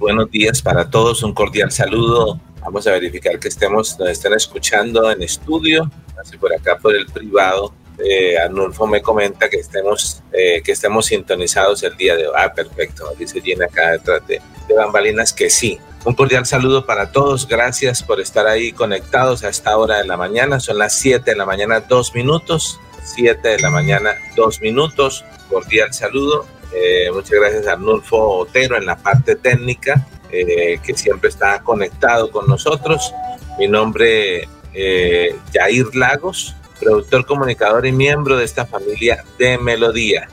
Buenos días para todos, un cordial saludo. Vamos a verificar que estemos, nos estén escuchando en estudio, así por acá por el privado. Eh, Arnulfo me comenta que estemos, eh, que estemos sintonizados el día de hoy. Ah, perfecto, dice Gina acá detrás de, de bambalinas que sí. Un cordial saludo para todos, gracias por estar ahí conectados a esta hora de la mañana. Son las 7 de la mañana, dos minutos. 7 de la mañana, dos minutos. Cordial saludo eh, muchas gracias a Arnulfo Otero en la parte técnica, eh, que siempre está conectado con nosotros. Mi nombre eh, Jair Lagos, productor, comunicador y miembro de esta familia de Melodía.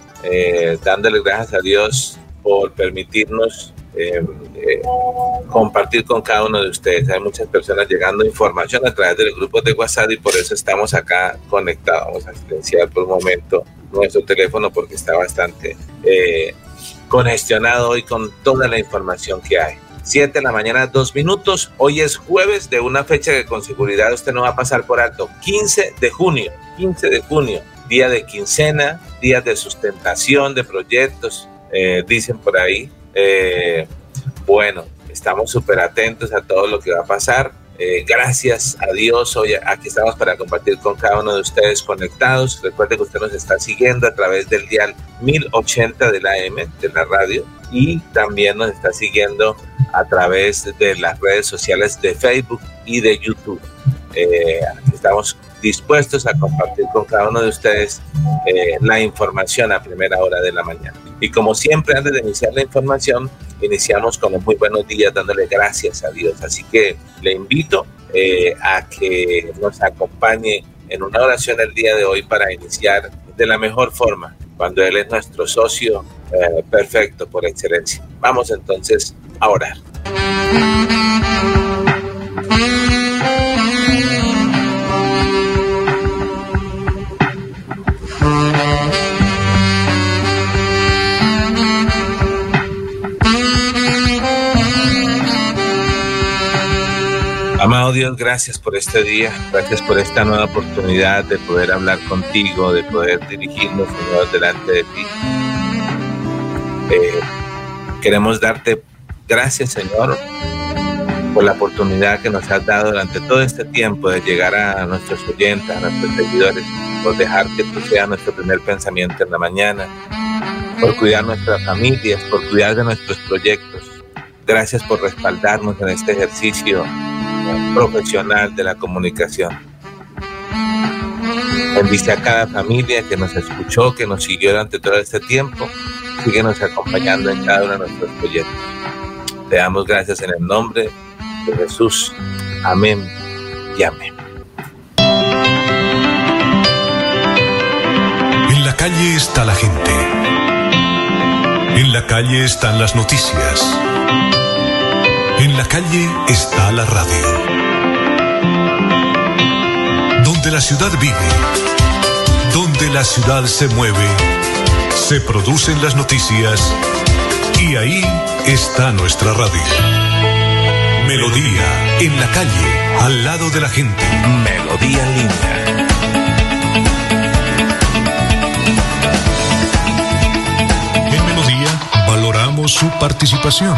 Dándole gracias a Dios por permitirnos compartir con cada uno de ustedes. Hay muchas personas llegando información a través de los grupos de WhatsApp y por eso estamos acá conectados. Vamos a silenciar por un momento nuestro teléfono porque está bastante eh, congestionado hoy con toda la información que hay. 7 de la mañana, dos minutos. Hoy es jueves de una fecha que con seguridad usted no va a pasar por alto. 15 de junio, 15 de junio, día de quincena, día de sustentación de proyectos, eh, dicen por ahí. Eh, bueno, estamos súper atentos a todo lo que va a pasar. Eh, gracias a Dios, hoy aquí estamos para compartir con cada uno de ustedes conectados. Recuerde que usted nos está siguiendo a través del dial 1080 de la M, de la radio, y también nos está siguiendo a través de las redes sociales de Facebook y de YouTube. Eh, aquí estamos dispuestos a compartir con cada uno de ustedes la información a primera hora de la mañana. Y como siempre, antes de iniciar la información, iniciamos con los muy buenos días dándole gracias a Dios. Así que le invito eh, a que nos acompañe en una oración el día de hoy para iniciar de la mejor forma, cuando Él es nuestro socio eh, perfecto por excelencia. Vamos entonces a orar. Amado Dios, gracias por este día, gracias por esta nueva oportunidad de poder hablar contigo, de poder dirigirnos, Señor, delante de ti. Eh, queremos darte gracias, Señor, por la oportunidad que nos has dado durante todo este tiempo de llegar a nuestros oyentes, a nuestros seguidores, por dejar que tú seas nuestro primer pensamiento en la mañana, por cuidar nuestras familias, por cuidar de nuestros proyectos. Gracias por respaldarnos en este ejercicio profesional de la comunicación. Bendice a cada familia que nos escuchó, que nos siguió durante todo este tiempo. Síguenos acompañando en cada uno de nuestros proyectos. Te damos gracias en el nombre de Jesús. Amén y amén. En la calle está la gente. En la calle están las noticias. En la calle está la radio. Donde la ciudad vive, donde la ciudad se mueve, se producen las noticias y ahí está nuestra radio. Melodía en la calle, al lado de la gente. Melodía linda. En Melodía valoramos su participación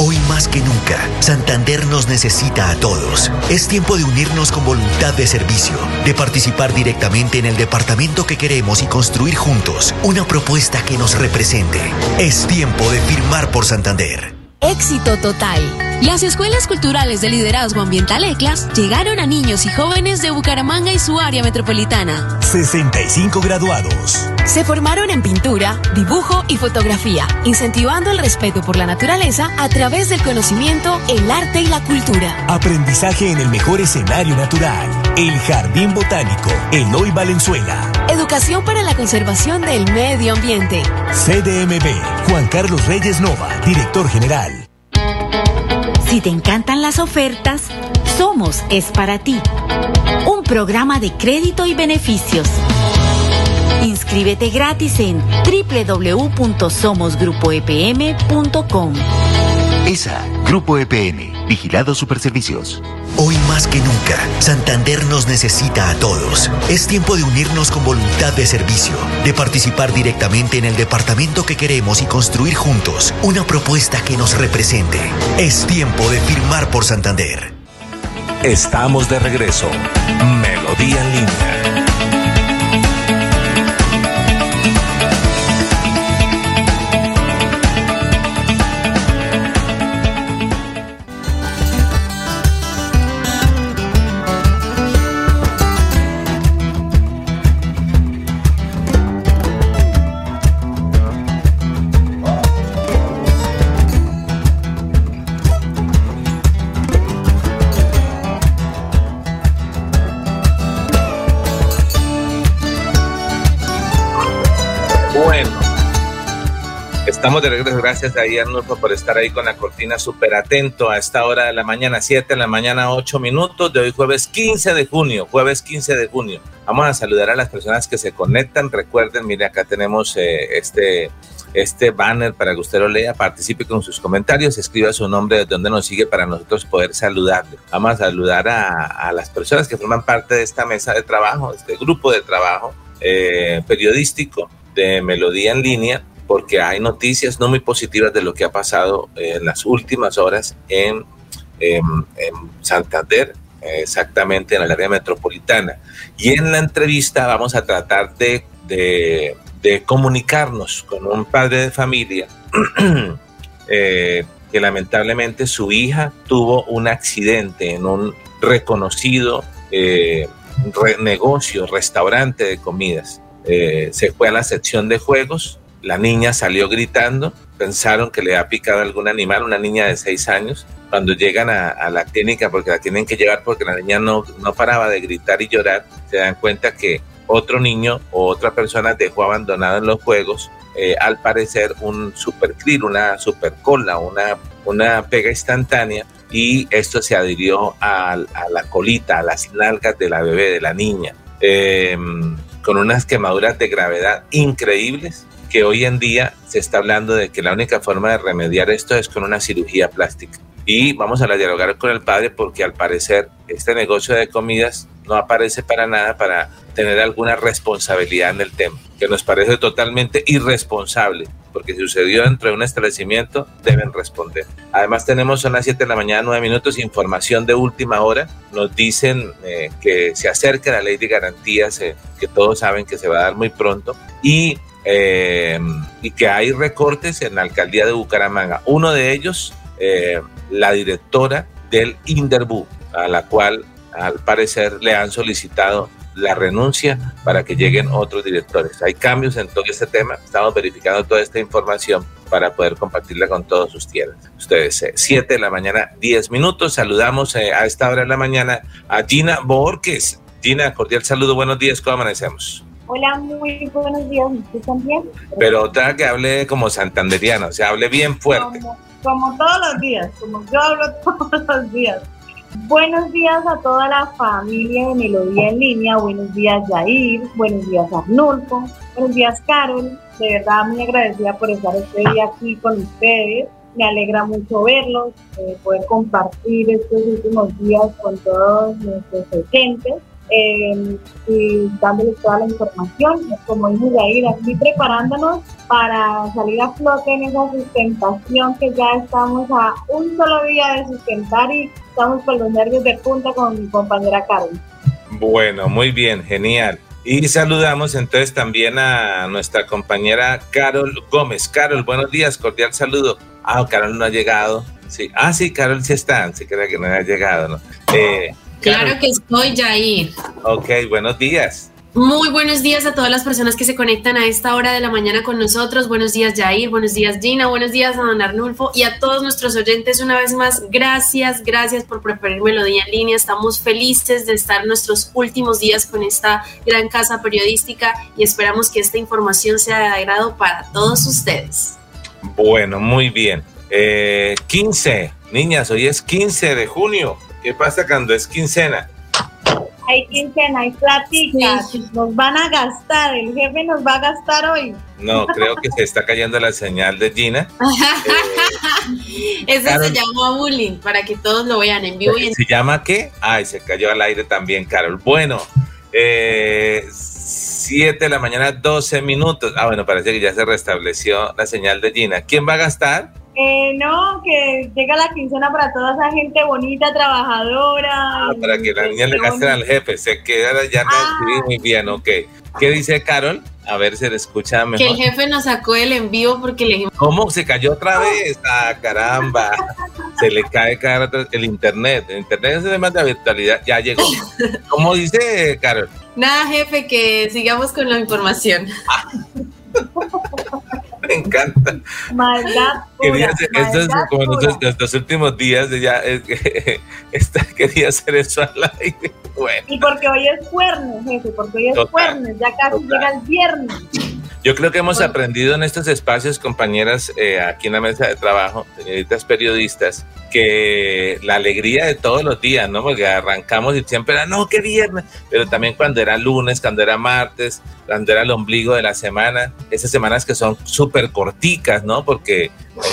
Hoy más que nunca, Santander nos necesita a todos. Es tiempo de unirnos con voluntad de servicio, de participar directamente en el departamento que queremos y construir juntos una propuesta que nos represente. Es tiempo de firmar por Santander. Éxito total. Las escuelas culturales de liderazgo ambiental ECLAS llegaron a niños y jóvenes de Bucaramanga y su área metropolitana. 65 graduados. Se formaron en pintura, dibujo y fotografía, incentivando el respeto por la naturaleza a través del conocimiento, el arte y la cultura. Aprendizaje en el mejor escenario natural. El Jardín Botánico, Eloy Valenzuela. Educación para la conservación del medio ambiente. CDMB, Juan Carlos Reyes Nova, director general. Si te encantan las ofertas, Somos es para ti. Un programa de crédito y beneficios. Inscríbete gratis en www.somosgrupoepm.com. ESA, Grupo EPM, Vigilado Superservicios. Hoy más que nunca, Santander nos necesita a todos. Es tiempo de unirnos con voluntad de servicio, de participar directamente en el departamento que queremos y construir juntos una propuesta que nos represente. Es tiempo de firmar por Santander. Estamos de regreso. Melodía en línea. Estamos de regreso, gracias a Arnulfo por estar ahí con la cortina súper atento a esta hora de la mañana, 7 de la mañana, 8 minutos de hoy jueves 15 de junio, jueves 15 de junio. Vamos a saludar a las personas que se conectan. Recuerden, mire, acá tenemos eh, este, este banner para que usted lo lea, participe con sus comentarios, escriba su nombre de donde nos sigue para nosotros poder saludarle. Vamos a saludar a, las personas que forman parte de esta mesa de trabajo, este grupo de trabajo eh, periodístico de Melodía en línea porque hay noticias no muy positivas de lo que ha pasado en las últimas horas en, Santander, exactamente en el área metropolitana. Y en la entrevista vamos a tratar de, de, comunicarnos con un padre de familia eh, que lamentablemente su hija tuvo un accidente en un reconocido eh, negocio, restaurante de comidas. Eh, se fue a la sección de juegos, la niña salió gritando, pensaron que le ha picado algún animal, una niña de seis años. Cuando llegan a, la clínica, porque la tienen que llevar porque la niña no, no paraba de gritar y llorar, se dan cuenta que otro niño o otra persona dejó abandonado en los juegos, eh, al parecer un super krill, una super cola, una, una pega instantánea, y esto se adhirió a, la colita, a las nalgas de la bebé, de la niña, em, con unas quemaduras de gravedad increíbles que hoy en día se está hablando de que la única forma de remediar esto es con una cirugía plástica. Y vamos a dialogar con el padre porque al parecer este negocio de comidas no aparece para nada para tener alguna responsabilidad en el tema, que nos parece totalmente irresponsable, porque si sucedió dentro de un establecimiento, deben responder. Además tenemos son las 7 de la mañana, 9 minutos, información de última hora. Nos dicen eh, que se acerca la ley de garantías, eh, que todos saben que se va a dar muy pronto, y eh, y que hay recortes en la alcaldía de Bucaramanga. Uno de ellos, eh, la directora del Inderbu, a la cual al parecer le han solicitado la renuncia para que lleguen otros directores. Hay cambios en todo este tema. Estamos verificando toda esta información para poder compartirla con todos ustedes. Ustedes, 7 de la mañana, 10 minutos. Saludamos eh, a esta hora de la mañana a Gina Borges. Gina, cordial saludo, buenos días, ¿cómo amanecemos? Hola, muy buenos días. ¿Usted también? Pero otra que hable como santanderiano, o sea, hable bien fuerte. Como, todos los días, como yo hablo todos los días. Buenos días a toda la familia de Melodía en línea. Buenos días, Jair. Buenos días, Arnulfo. Buenos días, Carol. De verdad, muy agradecida por estar este día aquí con ustedes. Me alegra mucho verlos, eh, poder compartir estos últimos días con todos nuestros oyentes eh, y dándoles toda la información. Como dijo Jair, aquí preparándonos para salir a flote en esa sustentación que ya estamos a un solo día de sustentar y estamos con los nervios de punta con mi compañera Carol. Bueno, muy bien, genial. Y saludamos entonces también a nuestra compañera Carol Gómez. Carol, buenos días, cordial saludo. Ah, Carol no ha llegado. Sí. Ah, sí, Carol sí está. Sí, creo que no ha llegado, ¿no? Eh, claro que estoy, Jair. Ok, buenos días. Muy buenos días a todas las personas que se conectan a esta hora de la mañana con nosotros. Buenos días, Jair. Buenos días, Gina. Buenos días a don Arnulfo. Y a todos nuestros oyentes, una vez más, gracias, gracias por preparar Melodía en línea. Estamos felices de estar nuestros últimos días con esta gran casa periodística y esperamos que esta información sea de agrado para todos ustedes. Bueno, muy bien. 15, eh, niñas, hoy es 15 de junio. ¿Qué pasa cuando es quincena? hay quincena, hay pláticas, nos van a gastar, el jefe nos va a gastar hoy. No, creo que se está cayendo la señal de Gina. eh, Eso se llama bullying, para que todos lo vean en vivo. ¿Se llama qué? Ay, se cayó al aire también, Carol. Bueno, eh, 7 de la mañana, 12 minutos. Ah, bueno, parece que ya se restableció la señal de Gina. ¿Quién va a gastar? Eh, no, que llega la quincena para toda esa gente bonita, trabajadora. Ah, para que la niña le gasten al jefe, se queda ya ah. muy bien, ok. ¿Qué dice Carol? A ver si le escucha mejor. Que el jefe nos sacó el envío porque le ¿Cómo? Se cayó otra vez. Ah, caramba. Se le cae cada el internet. El internet es de más de virtualidad. Ya llegó. ¿Cómo dice Carol? Nada, jefe, que sigamos con la información. me encanta. Maldad. quería hacer, estos, como nuestros, últimos días, ya eh, quería hacer eso al aire. Bueno. Y porque hoy es jueves, jefe, porque hoy es jueves, ya casi llega el viernes. Yo creo que hemos aprendido en estos espacios, compañeras, eh, aquí en la mesa de trabajo, señoritas periodistas, que la alegría de todos los días, ¿no? Porque arrancamos y siempre era, no, qué viernes, pero también cuando era lunes, cuando era martes, cuando era el ombligo de la semana, esas semanas que son súper corticas, ¿no? Porque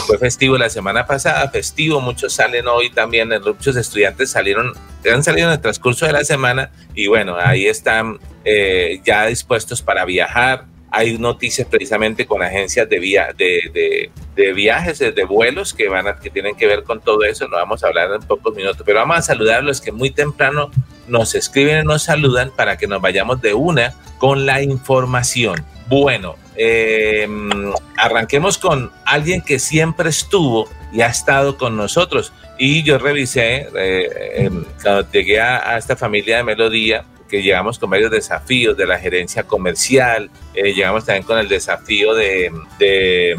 fue festivo la semana pasada, festivo, muchos salen hoy también, muchos estudiantes salieron, han salido en el transcurso de la semana y bueno, ahí están eh, ya dispuestos para viajar, hay noticias precisamente con agencias de, vía, de, de, viajes, de, vuelos que, van a, que tienen que ver con todo eso. No vamos a hablar en pocos minutos, pero vamos a saludar a los que muy temprano nos escriben y nos saludan para que nos vayamos de una con la información. Bueno, eh, arranquemos con alguien que siempre estuvo y ha estado con nosotros. Y yo revisé, eh, em, cuando llegué a, esta familia de Melodía, que llegamos con varios desafíos de la gerencia comercial, eh, llegamos también con el desafío de, de,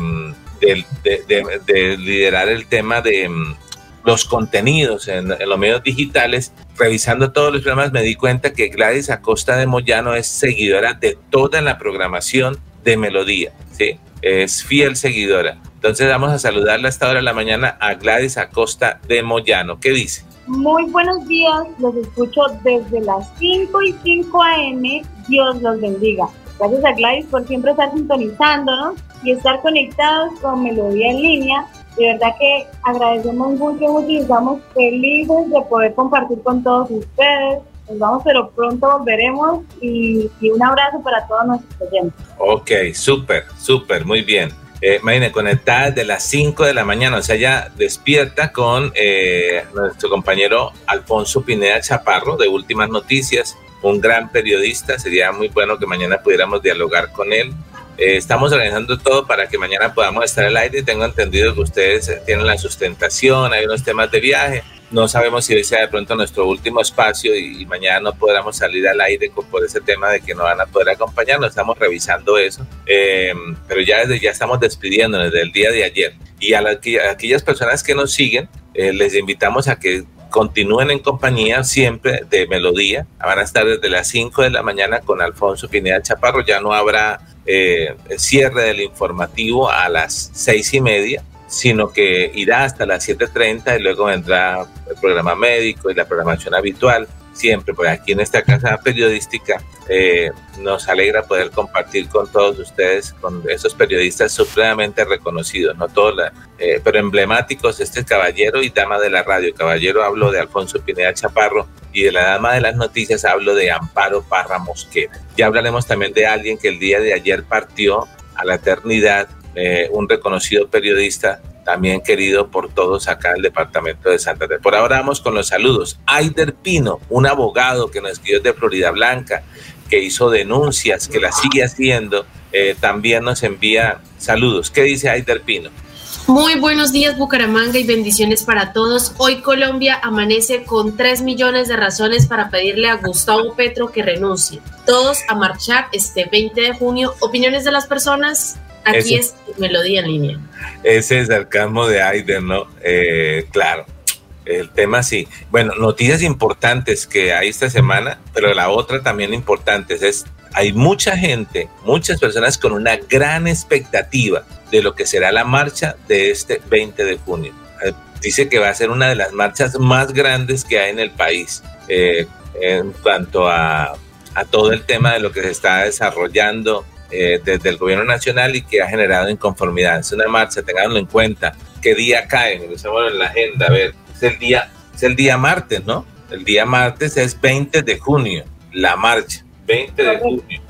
de, liderar el tema de mm, los contenidos en, los medios digitales. Revisando todos los programas me di cuenta que Gladys Acosta de Moyano es seguidora de toda la programación de Melodía, ¿sí? Es fiel seguidora. Entonces vamos a saludarla a esta hora de la mañana a Gladys Acosta de Moyano. ¿Qué dice? Muy buenos días, los escucho desde las 5 y 5 a.m. Dios los bendiga. Gracias a Gladys por siempre estar sintonizándonos y estar conectados con Melodía en línea. De verdad que agradecemos mucho, mucho y estamos felices de poder compartir con todos ustedes. Nos vamos, pero pronto volveremos y, y un abrazo para todos nuestros oyentes. Ok, súper, súper, muy bien eh, imagínense, conectada desde las 5 de la mañana, o sea, ya despierta con eh, nuestro compañero Alfonso Pineda Chaparro de Últimas Noticias, un gran periodista, sería muy bueno que mañana pudiéramos dialogar con él. Eh, estamos organizando todo para que mañana podamos estar al aire. Tengo entendido que ustedes tienen la sustentación, hay unos temas de viaje no sabemos si sea de pronto nuestro último espacio y, mañana no podamos salir al aire por ese tema de que no van a poder acompañarnos. Estamos revisando eso, em, pero ya desde ya estamos despidiéndonos desde el día de ayer. Y a, aquellas personas que nos siguen, eh, les invitamos a que continúen en compañía siempre de Melodía. Van a estar desde las 5 de la mañana con Alfonso Pineda Chaparro. Ya no habrá eh, cierre del informativo a las seis y media sino que irá hasta las 7.30 y luego vendrá el programa médico y la programación habitual siempre, por aquí en esta casa periodística eh, nos alegra poder compartir con todos ustedes, con esos periodistas supremamente reconocidos, no todos, eh, pero emblemáticos, este caballero y dama de la radio. Caballero hablo de Alfonso Pineda Chaparro y de la dama de las noticias hablo de Amparo Parra Mosquera. Ya hablaremos también de alguien que el día de ayer partió a la eternidad, eh, un reconocido periodista también querido por todos acá en el departamento de Santa Fe. Por ahora vamos con los saludos. Aider Pino, un abogado que nos escribió de Florida Blanca, que hizo denuncias, que la sigue haciendo, eh, también nos envía saludos. ¿Qué dice Aider Pino? Muy buenos días Bucaramanga y bendiciones para todos. Hoy Colombia amanece con 3 millones de razones para pedirle a Gustavo Petro que renuncie. Todos a marchar este 20 de junio. ¿Opiniones de las personas? Aquí es melodía en línea. Ese es el campo de Aider, ¿no? Eh, claro, el tema sí. Bueno, noticias importantes que hay esta semana, pero la otra también importante es, hay mucha gente, muchas personas con una gran expectativa de lo que será la marcha de este 20 de junio. Eh, dice que va a ser una de las marchas más grandes que hay en el país eh, en cuanto a, a todo el tema de lo que se está desarrollando eh, desde el gobierno nacional y que ha generado inconformidad. Es una marcha, tenganlo en cuenta. ¿Qué día cae? Estamos en la agenda. A ver, es el día, es el día martes, ¿no? El día martes es 20 de junio, la marcha, 20 de junio.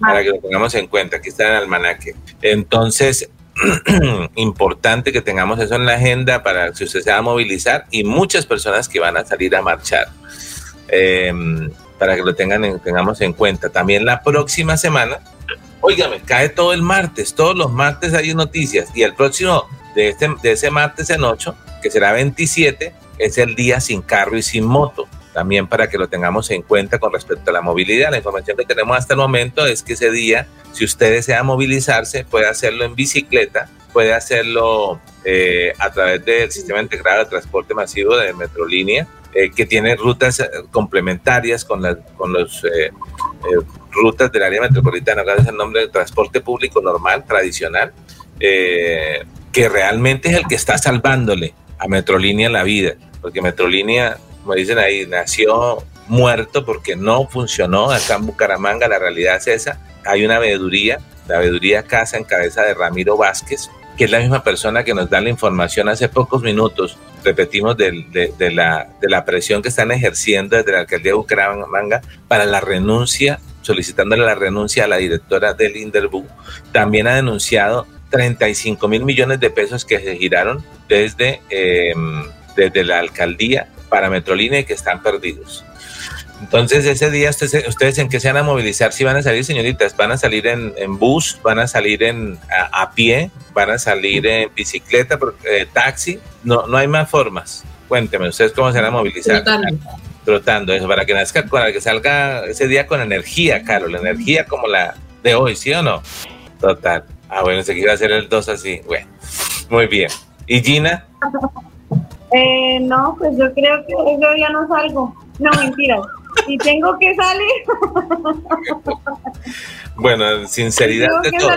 Para que lo tengamos en cuenta, aquí está en el almanaque. Entonces, importante que tengamos eso en la agenda para si usted se va a movilizar y muchas personas que van a salir a marchar. Eh, para que lo tengan tengamos en cuenta. También la próxima semana, óigame, cae todo el martes, todos los martes hay noticias y el próximo de, este, de ese martes en 8, que será 27, es el día sin carro y sin moto. También para que lo tengamos en cuenta con respecto a la movilidad. La información que tenemos hasta el momento es que ese día, si usted desea movilizarse, puede hacerlo en bicicleta, puede hacerlo eh, a través del sistema integrado de transporte masivo de Metrolínea, eh, que tiene rutas eh, complementarias con, las con los eh, rutas del área metropolitana, es el nombre de transporte público normal, tradicional, que realmente es el que está salvándole a Metrolínea la vida, porque Metrolínea, como dicen ahí, nació muerto porque no funcionó. Acá en Bucaramanga, la realidad es esa, hay una veeduría, la veeduría Casa en cabeza de Ramiro Vázquez, que es la misma persona que nos da la información hace pocos minutos, repetimos, de, de, la, de la presión que están ejerciendo desde la alcaldía de Bucaramanga para la renuncia, solicitándole la renuncia a la directora del Inderbu. También ha denunciado 35 mil millones de pesos que se giraron desde, em, desde la alcaldía para Metrolínea y que están perdidos. Entonces, ese día, ustedes, en qué se van a movilizar? Si van a salir, señoritas, van a salir en, bus, van a salir en, a, pie, van a salir en bicicleta, eh, taxi. No, no hay más formas. Cuénteme, ¿ustedes cómo se van a movilizar? Trotando. eso, para que nazca, para que salga ese día con energía, Carol, la energía como la de hoy, ¿sí o no? Total. Ah, bueno, se quiere hacer el 2 así. Bueno, muy bien. ¿Y Gina? Eh, no, pues yo creo que ese día no salgo. No, mentira y tengo que salir. bueno, sinceridad de todo,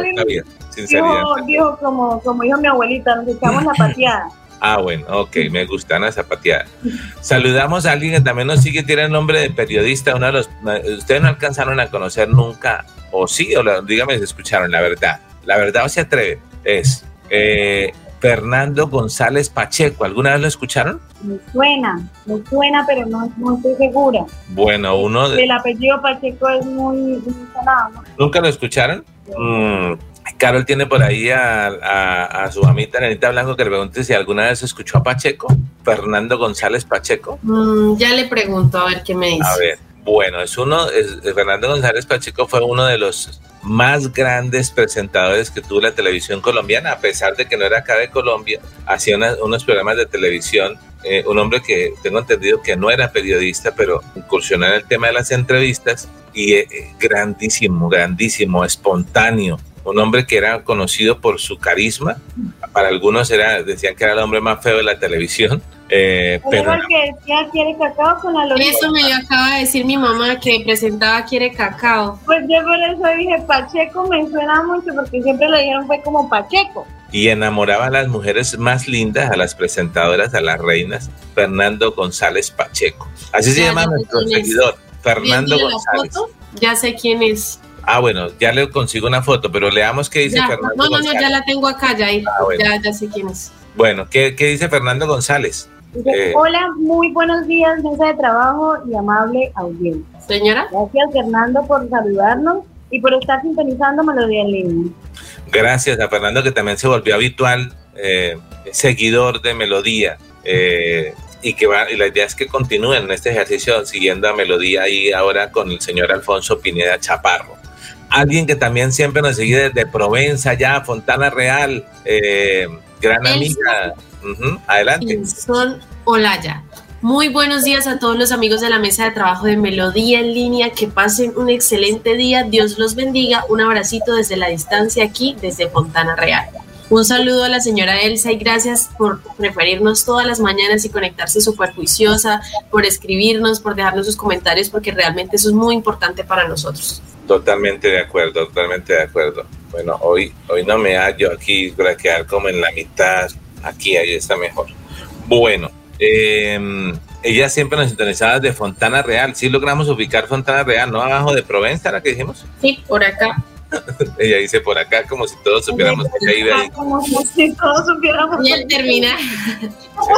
Sinceridad dijo, como, como dijo mi abuelita, nos echamos la pateada. Ah, bueno, ok, me gusta esa pateada. Saludamos a alguien que también nos sigue, tiene el nombre de periodista, uno de los, ustedes no alcanzaron a conocer nunca, o sí, o dígame si escucharon la verdad. La verdad o se atreve, es eh, Fernando González Pacheco. ¿Alguna vez lo escucharon? Me suena, me suena, pero no, estoy segura. Bueno, uno de... El apellido Pacheco es muy, sonado. ¿Nunca lo escucharon? Mm, Carol tiene por ahí a, su amita Nenita Blanco que le pregunte si alguna vez escuchó a Pacheco, Fernando González Pacheco. Mm, ya le pregunto a ver qué me dice. A ver, bueno, es uno, Fernando González Pacheco fue uno de los más grandes presentadores que tuvo la televisión colombiana, a pesar de que no era acá de Colombia, hacía unos programas de televisión. Eh, un hombre que tengo entendido que no era periodista, pero incursionó en el tema de las entrevistas y eh, grandísimo, grandísimo, espontáneo. Un hombre que era conocido por su carisma. Para algunos era, decían que era el hombre más feo de la televisión eh, pero que decía quiere cacao con la Eso me acaba de decir mi mamá que presentaba quiere cacao. Pues yo por eso dije Pacheco me suena mucho porque siempre le dijeron fue como Pacheco. y enamoraba a las mujeres más lindas, a las presentadoras, a las reinas, Fernando González Pacheco. Así se llama nuestro seguidor, Fernando González. ya sé quién es. Ah, bueno, ya le consigo una foto, pero leamos qué dice Fernando no, no, No, no, ya la tengo acá, ya, ah, ya, ya sé quién es. Bueno, ¿qué, qué dice Fernando González? Eh, Hola, muy buenos días, mesa de trabajo y amable audiencia. Señora. Gracias, Fernando, por saludarnos y por estar sintonizando Melodía en línea. Gracias a Fernando, que también se volvió habitual, eh, seguidor de Melodía. Eh, y que va, y la idea es que continúen en este ejercicio siguiendo a Melodía y ahora con el señor Alfonso Pineda Chaparro. Alguien que también siempre nos sigue desde Provenza, ya, Fontana Real, gran amiga. Adelante. Son Olaya. Muy buenos días a todos los amigos de la mesa de trabajo de Melodía en línea. Que pasen un excelente día. Dios los bendiga. Un abracito desde la distancia aquí, desde Fontana Real. Un saludo a la señora Elsa y gracias por preferirnos todas las mañanas y conectarse súper juiciosa, por escribirnos, por dejarnos sus comentarios, porque realmente eso es muy importante para nosotros. Totalmente de acuerdo, totalmente de acuerdo. Bueno, hoy, hoy no me hallo aquí para quedar como en la mitad aquí, ahí está mejor. Bueno, eh, ella siempre nos interesaba de Fontana Real. Sí logramos ubicar Fontana Real, ¿no? Abajo de Provenza, ¿la que dijimos? Sí, por acá. ella dice por acá, como si todos supiéramos que iba ahí. Como si todos supiéramos. Y el terminal.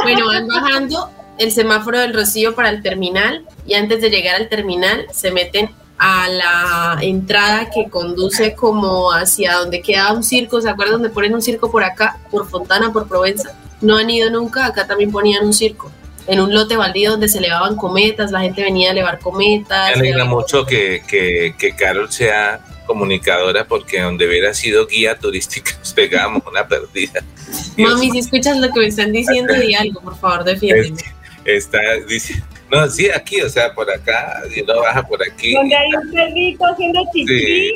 bueno, van bajando el semáforo del Rocío para el terminal y antes de llegar al terminal se meten a la entrada que conduce como hacia donde queda un circo, ¿se acuerdan donde ponen un circo por acá, por Fontana, por Provenza? No han ido nunca, acá también ponían un circo, en un lote baldío donde se elevaban cometas, la gente venía a elevar cometas. Me alegra mucho que, que, que Carol sea comunicadora porque donde hubiera sido guía turística nos pegábamos una perdida. Mami, si escuchas lo que me están diciendo, di algo, por favor, defiéndeme. Está, dice, no, sí, aquí, o sea, por acá, y no baja por aquí. Donde hay un perrito haciendo chichi,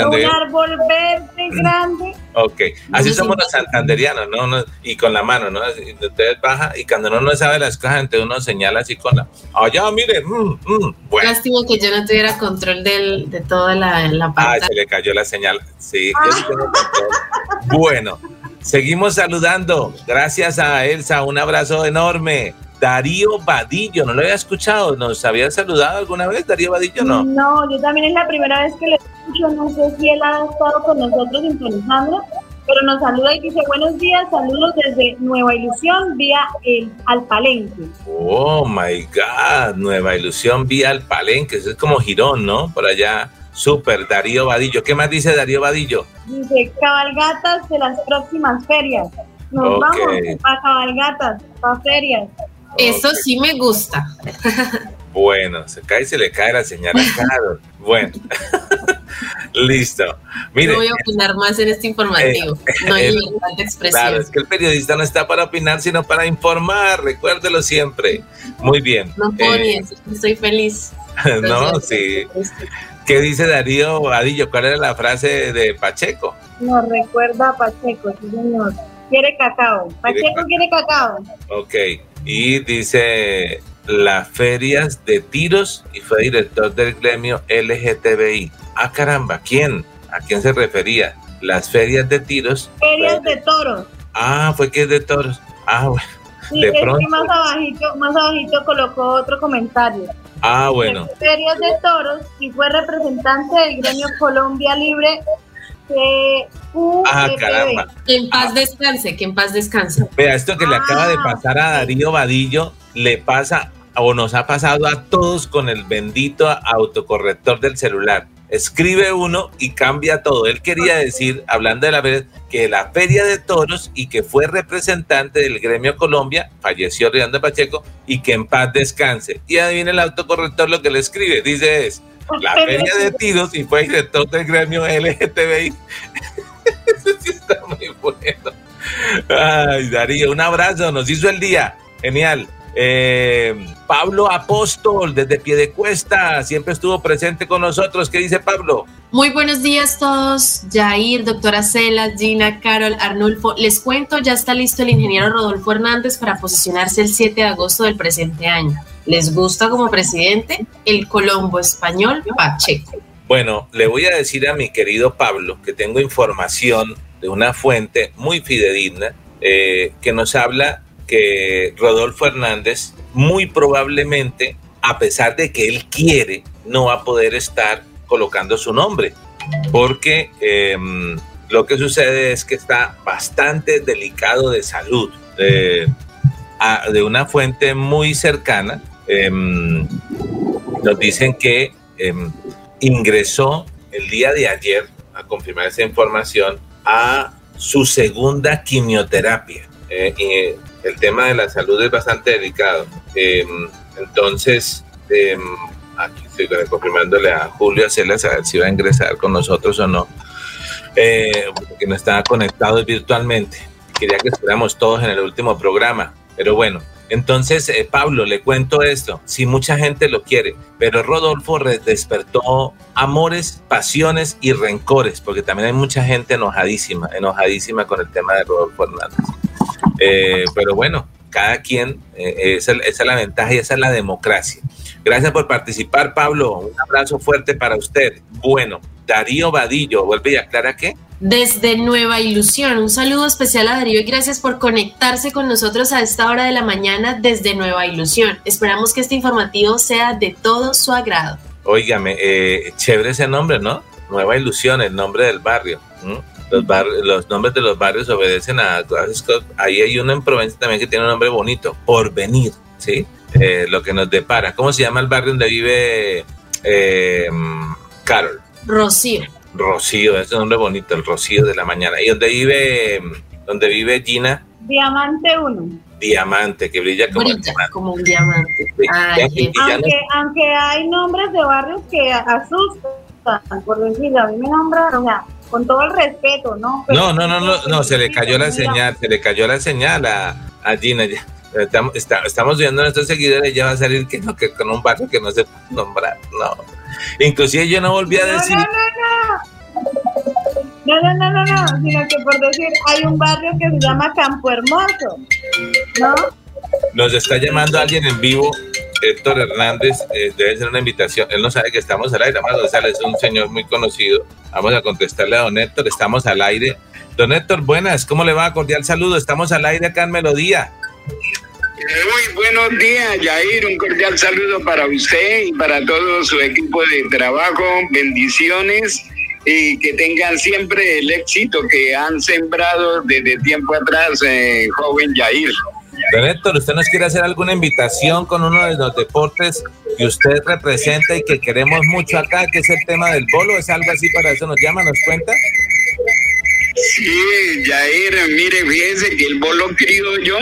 un árbol verde grande. Ok, así somos los santanderianos, ¿no? y con la mano, ¿no? Entonces baja y cuando uno no sabe las cosas, entonces uno señala así con la, allá, mire, mm, mm, bueno. Lástima que yo no tuviera control del, de toda la, la parte. Ah, se le cayó la señal, sí, Bueno, seguimos saludando. Gracias a Elsa, un abrazo enorme. Darío Vadillo, no lo había escuchado, ¿nos había saludado alguna vez Darío Vadillo? No, no, yo también es la primera vez que le escucho, no sé si él ha estado con nosotros sintonizando, pero nos saluda y dice buenos días, saludos desde Nueva Ilusión vía el, al Palenque. Oh my God, Nueva Ilusión vía al Palenque, eso es como Girón, ¿no? Por allá. Súper, Darío Vadillo. ¿Qué más dice Darío Vadillo? Dice cabalgatas de las próximas ferias. Nos vamos para cabalgatas, para ferias. Eso sí me gusta. Bueno, se cae y se le cae la señal a Carol. Bueno, listo. Mire, no voy a opinar más en este informativo. Eh, no hay libertad de expresión. Claro, es que el periodista no está para opinar, sino para informar. Recuérdelo siempre. Muy bien. No puedo eh, estoy feliz. no, sí. ¿Qué dice Darío Vadillo? ¿Cuál era la frase de Pacheco? Nos recuerda a Pacheco, sí señor. Quiere cacao. Pacheco quiere cacao. Ok y dice las ferias de tiros y fue director del gremio LGTBI. Ah, caramba, ¿quién? ¿A quién se refería? Las ferias de tiros. Ferias de toros. Ah, fue que es de toros. Ah, bueno. Sí, de pronto. más abajito, más abajito colocó otro comentario. Ah, bueno. Ferias de toros y fue representante del gremio Colombia Libre Ah, caramba. Que en paz descanse, que en paz descanse. Vea, esto que le acaba de ah, pasar a Darío Vadillo, le pasa o nos ha pasado a todos con el bendito autocorrector del celular. Escribe uno y cambia todo. Él quería decir, hablando de la feria, que la feria de toros y que fue representante del gremio Colombia, falleció Riando Pacheco, y que en paz descanse. Y adivina el autocorrector lo que le escribe. Dice es, la feria de tiros y fue director del gremio LGTBI. Eso sí está muy bueno. Ay, Darío, un abrazo, nos hizo el día. Genial. Eh, Pablo Apóstol, desde Piedecuesta, siempre estuvo presente con nosotros. ¿Qué dice Pablo? Muy buenos días todos, Jair, doctora Cela, Gina, Carol, Arnulfo. Les cuento, ya está listo el ingeniero Rodolfo Hernández para posicionarse el 7 de agosto del presente año. ¿Les gusta como presidente? El Colombo español Pacheco. Bueno, le voy a decir a mi querido Pablo que tengo información de una fuente muy fidedigna eh, que nos habla que Rodolfo Hernández muy probablemente, a pesar de que él quiere, no va a poder estar colocando su nombre, porque em, lo que sucede es que está bastante delicado de salud. de una fuente muy cercana, em, nos dicen que em, ingresó el día de ayer, a confirmar esa información, a su segunda quimioterapia. Eh, y el tema de la salud es bastante delicado. Em, entonces, aquí estoy confirmándole a Julio Acelas a ver si va a ingresar con nosotros o no, eh, porque no estaba conectado virtualmente. Quería que estuviéramos todos en el último programa, pero bueno, entonces, eh, Pablo, le cuento esto, si mucha gente lo quiere, pero Rodolfo despertó amores, pasiones y rencores, porque también hay mucha gente enojadísima, enojadísima con el tema de Rodolfo Hernández. Eh, pero bueno, cada quien, eh, esa, esa, es la ventaja y esa es la democracia. Gracias por participar, Pablo. Un abrazo fuerte para usted. Bueno, Darío Vadillo, vuelve y aclara qué desde Nueva Ilusión. Un saludo especial a Darío y gracias por conectarse con nosotros a esta hora de la mañana desde Nueva Ilusión. Esperamos que este informativo sea de todo su agrado. Óigame, eh, chévere ese nombre, ¿no? Nueva Ilusión, el nombre del barrio. Los, los nombres de los barrios obedecen a Scott. Ahí hay uno en Provencia también que tiene un nombre bonito, Porvenir, ¿sí? Eh, lo que nos depara. ¿Cómo se llama el barrio donde vive eh, Carol? Rocío. Rocío, ese nombre bonito, el Rocío de la mañana. ¿Y dónde vive, dónde vive Gina? Diamante 1. Diamante, que brilla como, brilla como un diamante. aunque, aunque hay nombres de barrios que asustan, por decirlo, a mí me nombran, o sea, con todo el respeto, ¿no? no, no, no, no, no, se le cayó la señal, se le cayó la señal a, a Gina. Estamos, estamos viendo a nuestros seguidores, ya va a salir que no, que con un barrio que no se puede nombrar, no. Inclusive yo no volví a decir... No, no, no, no, no, sino que por decir, hay un barrio que se llama Campo Hermoso, ¿no? Nos está llamando alguien en vivo, Héctor Hernández, eh, debe ser una invitación, él no sabe que estamos al aire, además González es un señor muy conocido, vamos a contestarle a don Héctor, estamos al aire. Don Héctor, buenas, ¿cómo le va? Cordial saludo, estamos al aire acá en Melodía. Muy buenos días, Jair. Un cordial saludo para usted y para todo su equipo de trabajo. Bendiciones y que tengan siempre el éxito que han sembrado desde tiempo atrás, eh, joven Jair. Don Héctor, ¿usted nos quiere hacer alguna invitación con uno de los deportes que usted representa y que queremos mucho acá, que es el tema del bolo? ¿Es algo así para eso? ¿Nos llama, nos cuenta? Sí, Jair, mire, fíjense que el bolo criollo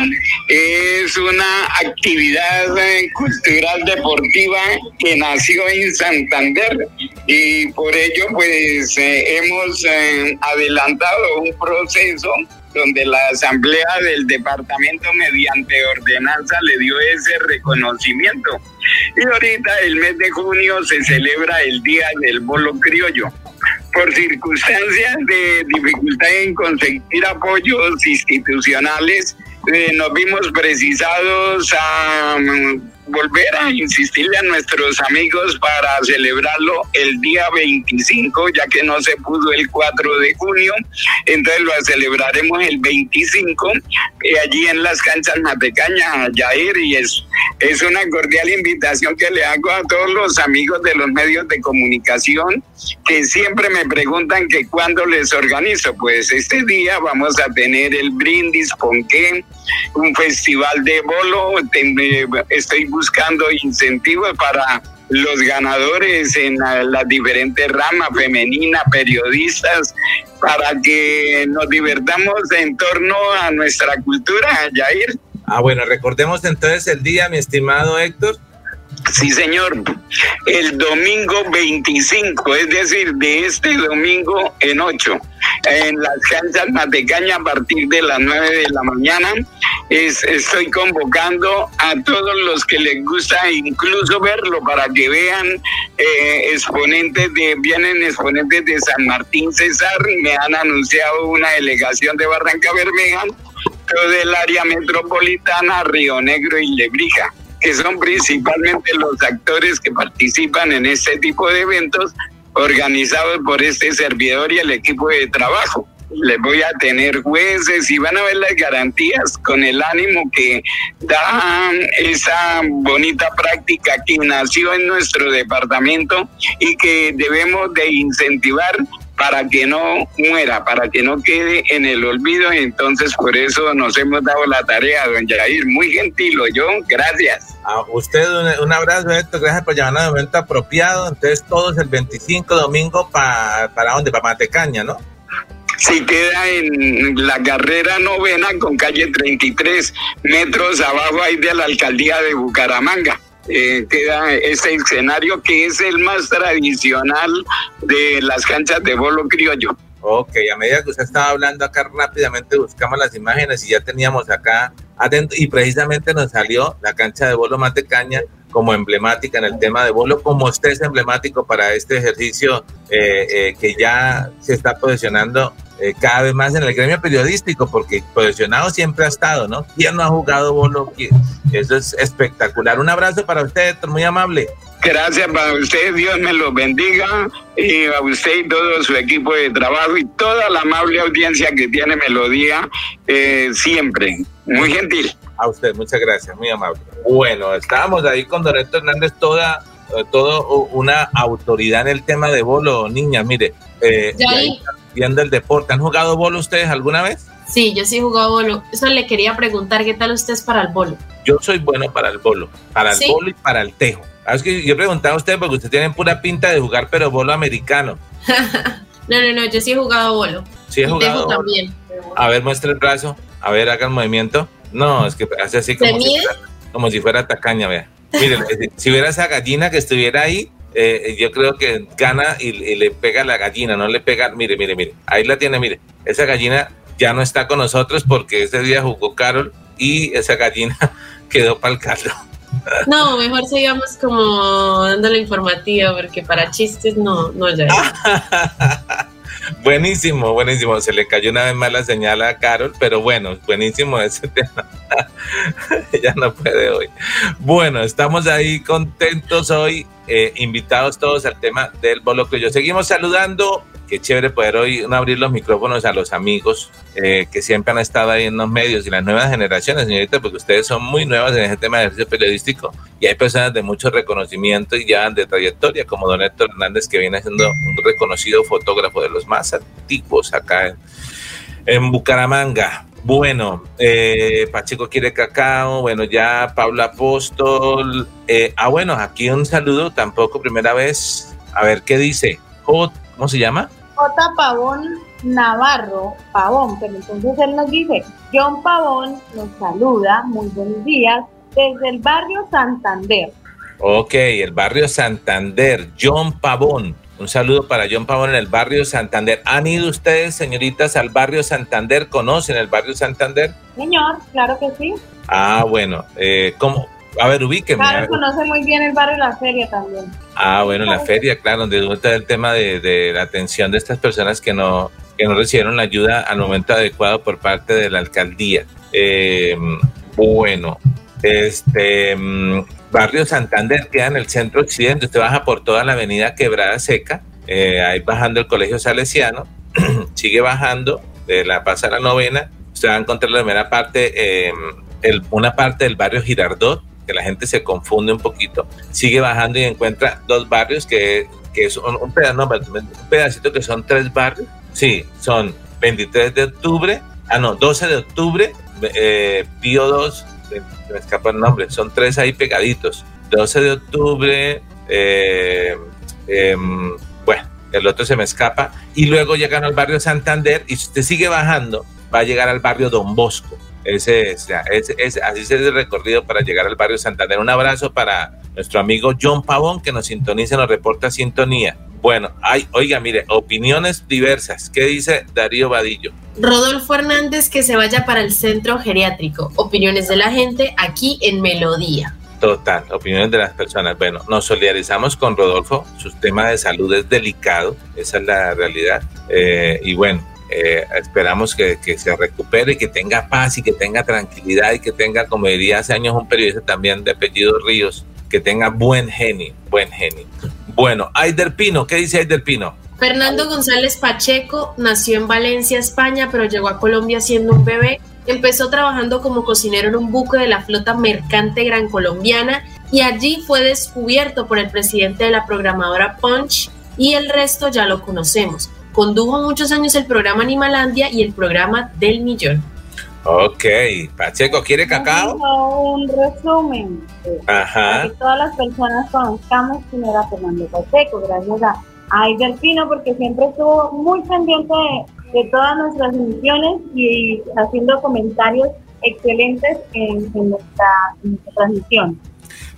es una actividad eh, cultural deportiva que nació en Santander y por ello pues eh, hemos eh, adelantado un proceso donde la asamblea del departamento mediante ordenanza le dio ese reconocimiento. Y ahorita el mes de junio se celebra el Día del Bolo Criollo por circunstancias de dificultad en conseguir apoyos institucionales, eh, nos vimos precisados a mm, volver a insistirle a nuestros amigos para celebrarlo el día 25, ya que no se pudo el 4 de junio, entonces lo celebraremos el 25 eh, allí en las canchas Matecaña, Jair, y es, es una cordial invitación que le hago a todos los amigos de los medios de comunicación que siempre me preguntan que cuándo les organizo, pues este día vamos a tener el brindis con qué, un festival de bolo, estoy buscando incentivos para los ganadores en las diferentes ramas, femenina, periodistas, para que nos divertamos en torno a nuestra cultura, Jair. Ah, bueno, recordemos entonces el día, mi estimado Héctor. Sí, señor. El domingo 25, es decir, de este domingo en 8, en las canchas Matecaña a partir de las 9 de la mañana. Es, estoy convocando a todos los que les gusta incluso verlo para que vean eh, exponentes de, vienen exponentes de San Martín César, me han anunciado una delegación de Barranca Bermeja, todo el área metropolitana, Río Negro y Lebrija que son principalmente los actores que participan en este tipo de eventos organizados por este servidor y el equipo de trabajo. les voy a tener jueces y van a ver las garantías con el ánimo que da esa bonita práctica que nació en nuestro departamento y que debemos de incentivar para que no muera, para que no quede en el olvido. Entonces, por eso nos hemos dado la tarea, don Jair. Muy gentil, yo, gracias. A usted un, abrazo, Héctor, gracias por llamar al momento apropiado. Entonces, todos el 25 domingo para para dónde, para Matecaña, ¿no? Sí, queda en la carrera novena con calle 33 metros abajo ahí de la alcaldía de Bucaramanga. Eh, queda ese escenario que es el más tradicional de las canchas de bolo criollo. Ok, a medida que usted estaba hablando acá rápidamente buscamos las imágenes y ya teníamos acá adentro y precisamente nos salió la cancha de bolo Matecaña como emblemática en el tema de bolo, como usted es emblemático para este ejercicio eh, eh, que ya se está posicionando eh, cada vez más en el gremio periodístico, porque posicionado siempre ha estado, ¿no? ¿Quién no ha jugado bolo? Eso es espectacular. Un abrazo para usted, muy amable. Gracias para usted, Dios me lo bendiga, y a usted y todo su equipo de trabajo y toda la amable audiencia que tiene Melodía eh, siempre. Muy gentil. A usted, muchas gracias, muy amable. Bueno, estábamos ahí con Don Hernández, toda, eh, todo una autoridad en el tema de bolo, niña, mire. Eh, viendo el deporte. ¿Han jugado bolo ustedes alguna vez? Sí, yo sí he jugado bolo. Eso le quería preguntar, ¿qué tal usted es para el bolo? Yo soy bueno para el bolo, para el bolo y para el tejo. Ah, es que yo preguntaba a usted porque usted tiene pura pinta de jugar, pero bolo americano. no, no, no, yo sí he jugado bolo. Sí he jugado. Tejo también. A ver, muestra el brazo. A ver, haga el movimiento. No, es que hace así como, si fuera, como si fuera tacaña, vea. Mire, si hubiera esa gallina que estuviera ahí, eh, yo creo que gana y, le pega la gallina, no le pega, mire, mire, mire, ahí la tiene, mire, esa gallina ya no está con nosotros porque ese día jugó Carol y esa gallina quedó para el carro. No, mejor sigamos como dando la informativa porque para chistes no, no ya. buenísimo, buenísimo. Se le cayó una vez más la señal a Carol, pero bueno, buenísimo ese tema. ya no puede hoy. Bueno, estamos ahí contentos hoy, eh, invitados todos al tema del bolo yo Seguimos saludando. Qué chévere poder hoy abrir los micrófonos a los amigos eh, que siempre han estado ahí en los medios y las nuevas generaciones, señorita, porque ustedes son muy nuevas en este tema de ejercicio periodístico y hay personas de mucho reconocimiento y ya de trayectoria, como don Héctor Hernández, que viene siendo un reconocido fotógrafo de los más antiguos acá en Bucaramanga. Bueno, eh, Pacheco quiere cacao, bueno, ya Paula Apóstol. Eh, ah, bueno, aquí un saludo, tampoco primera vez. A ver qué dice. ¿Cómo se llama? J. Pavón Navarro, Pavón, pero entonces él nos dice, John Pavón nos saluda, muy buenos días, desde el barrio Santander. Ok, el barrio Santander, John Pavón. Un saludo para John Pavón en el barrio Santander. ¿Han ido ustedes, señoritas, al barrio Santander? ¿Conocen el barrio Santander? Señor, claro que sí. Ah, bueno. Eh, ¿Cómo? A ver, ubíqueme. Claro, conoce muy bien el barrio La Feria también. Ah, bueno, la feria, claro, donde gusta el tema de, la atención de estas personas que no, que no recibieron la ayuda al momento adecuado por parte de la alcaldía. Eh, bueno, este, mm, Barrio Santander queda en el centro occidente. Usted baja por toda la avenida Quebrada Seca, eh, ahí bajando el Colegio Salesiano, sigue bajando de la Pasa a la Novena. Usted va a encontrar la primera parte, eh, una parte del barrio Girardot, que la gente se confunde un poquito. Sigue bajando y encuentra dos barrios que, que son un, un pedacito que son tres barrios. Sí, son 23 de octubre, ah, no, 12 de octubre, eh, Pío 2, me escapa el nombre, son tres ahí pegaditos. 12 de octubre, eh, em, bueno, el otro se me escapa, y luego llegan al barrio Santander, y si usted sigue bajando, va a llegar al barrio Don Bosco. Ese, es, así es el recorrido para llegar al barrio Santander. Un abrazo para nuestro amigo John Pavón, que nos sintoniza, nos reporta sintonía. Bueno, hay, oiga, mire, opiniones diversas. ¿Qué dice Darío Vadillo? Rodolfo Hernández que se vaya para el centro geriátrico. Opiniones de la gente aquí en Melodía. Total, opiniones de las personas. Bueno, nos solidarizamos con Rodolfo. Su tema de salud es delicado, esa es la realidad. Eh, y bueno, eh, esperamos que, que, se recupere que tenga paz y que tenga tranquilidad y que tenga, como diría hace años un periodista también de apellido Ríos, que tenga buen genio, buen genio. Bueno, Aider Pino, ¿qué dice Aider Pino? Fernando González Pacheco nació en Valencia, España, pero llegó a Colombia siendo un bebé. Empezó trabajando como cocinero en un buque de la flota mercante gran colombiana y allí fue descubierto por el presidente de la programadora Punch y el resto ya lo conocemos. Condujo muchos años el programa Animalandia y el programa Del Millón. Ok, Pacheco, ¿quiere cacao? Un resumen. Ajá. Para que todas las personas conozcamos quién era Fernando Pacheco, gracias a Aider Pino, porque siempre estuvo muy pendiente de, todas nuestras emisiones y haciendo comentarios excelentes en, nuestra, transmisión.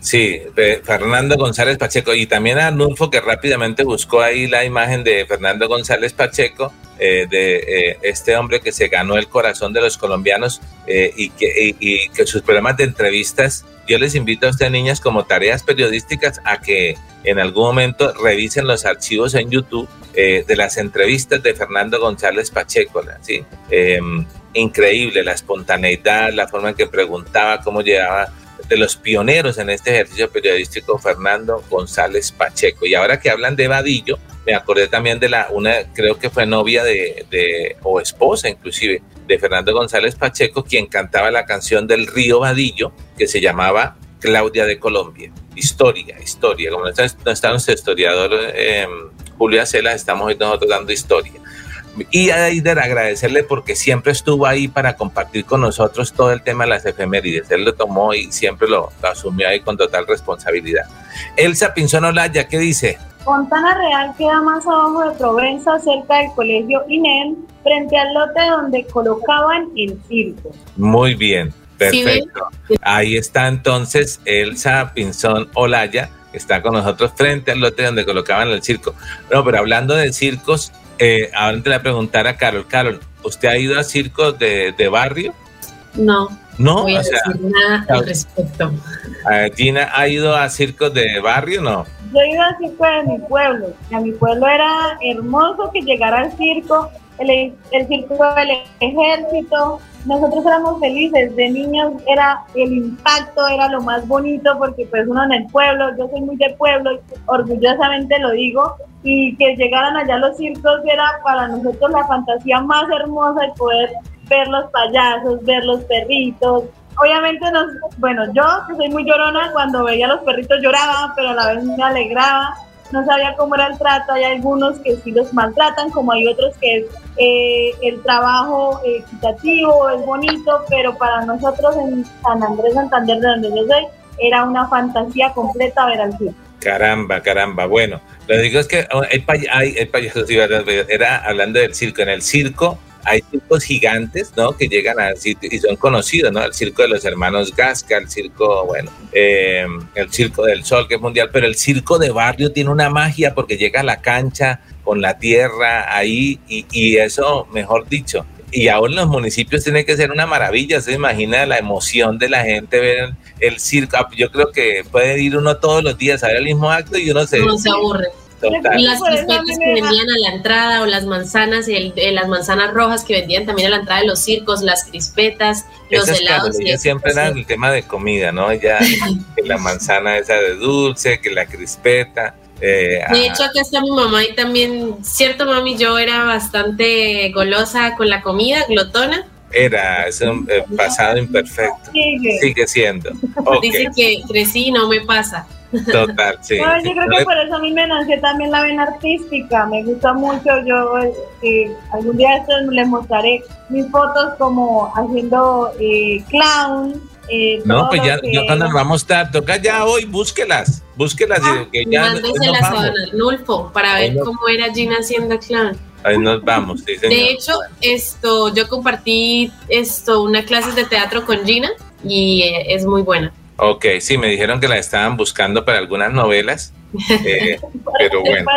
Sí, Fernando González Pacheco y también a Arnulfo que rápidamente buscó ahí la imagen de Fernando González Pacheco, eh, de eh, este hombre que se ganó el corazón de los colombianos eh, y, que, sus programas de entrevistas, yo les invito a ustedes niñas como tareas periodísticas a que en algún momento revisen los archivos en YouTube de las entrevistas de Fernando González Pacheco, ¿sí? Em, increíble la espontaneidad, la forma en que preguntaba, cómo llevaba de los pioneros en este ejercicio periodístico, Fernando González Pacheco. Y ahora que hablan de Vadillo, me acordé también de la, una, creo que fue novia de, de, o esposa inclusive, de Fernando González Pacheco, quien cantaba la canción del río Vadillo, que se llamaba Claudia de Colombia. Historia, historia. Como no está, nuestro historiador eh, Julio Acela, estamos hoy nosotros dando historia. Y a Aider agradecerle porque siempre estuvo ahí para compartir con nosotros todo el tema de las efemérides. Él lo tomó y siempre lo, asumió ahí con total responsabilidad. Elsa Pinzón Olaya, ¿qué dice? Fontana Real queda más abajo de Provenza, cerca del colegio INEM, frente al lote donde colocaban el circo. Muy bien, perfecto. Ahí está entonces Elsa Pinzón Olaya, está con nosotros frente al lote donde colocaban el circo. No, pero hablando de circos, eh, ahora te voy a preguntar a Carol. Carol, ¿usted ha ido a circos de, barrio? No. No, voy a decir nada al respecto. Gina, ¿ha ido a circos de barrio no? Yo he ido a circo de mi pueblo. A mi pueblo era hermoso que llegara al circo, el, el circo del ejército, nosotros éramos felices, de niños era el impacto, era lo más bonito porque pues uno en el pueblo, yo soy muy de pueblo, orgullosamente lo digo, y que llegaran allá los circos era para nosotros la fantasía más hermosa de poder ver los payasos, ver los perritos. Obviamente nos, bueno, yo que soy muy llorona, cuando veía a los perritos lloraba, pero a la vez me alegraba no sabía cómo era el trato, hay algunos que sí los maltratan, como hay otros que eh, el trabajo equitativo es bonito, pero para nosotros en San Andrés Santander, de donde yo soy, era una fantasía completa ver al circo. Caramba, caramba. Bueno, lo digo es que el, el payaso, era hablando del circo. En el circo hay circos gigantes, ¿no? Que llegan a y son conocidos, ¿no? El circo de los hermanos Gasca, el circo, bueno, eh, el circo del sol, que es mundial, pero el circo de barrio tiene una magia porque llega a la cancha con la tierra ahí y, y eso, mejor dicho, y aún en los municipios tiene que ser una maravilla, se imagina la emoción de la gente ver el, circo, ah, yo creo que puede ir uno todos los días a ver el mismo acto y uno se, no se aburre. Y las crispetas que vendían a la entrada o las manzanas, el, eh, las manzanas rojas que vendían también a la entrada de los circos, las crispetas, los helados. Y siempre era el tema de comida, ¿no? Ya la manzana esa de dulce, que la crispeta. Eh, de hecho, acá está mi mamá y también, cierto mami, yo era bastante golosa con la comida, glotona. Era, es un eh, pasado imperfecto. Sigue, siendo. Dice que crecí no me pasa. Total, sí. yo creo que por eso a mí me nació también la vena artística. Me gusta mucho. Yo eh, algún día esto les mostraré mis fotos como haciendo eh, clown. Eh, no, pues ya, cuando nos vamos a estar, toca ya hoy, búsquelas, búsquelas. Ah, que ya, mándeselas a Don Nulfo para ver cómo era Gina haciendo clown. Ahí nos vamos. Sí, de hecho, esto, yo compartí esto, una clase de teatro con Gina y es muy buena. Ok, sí, me dijeron que la estaban buscando para algunas novelas, eh, pero bueno.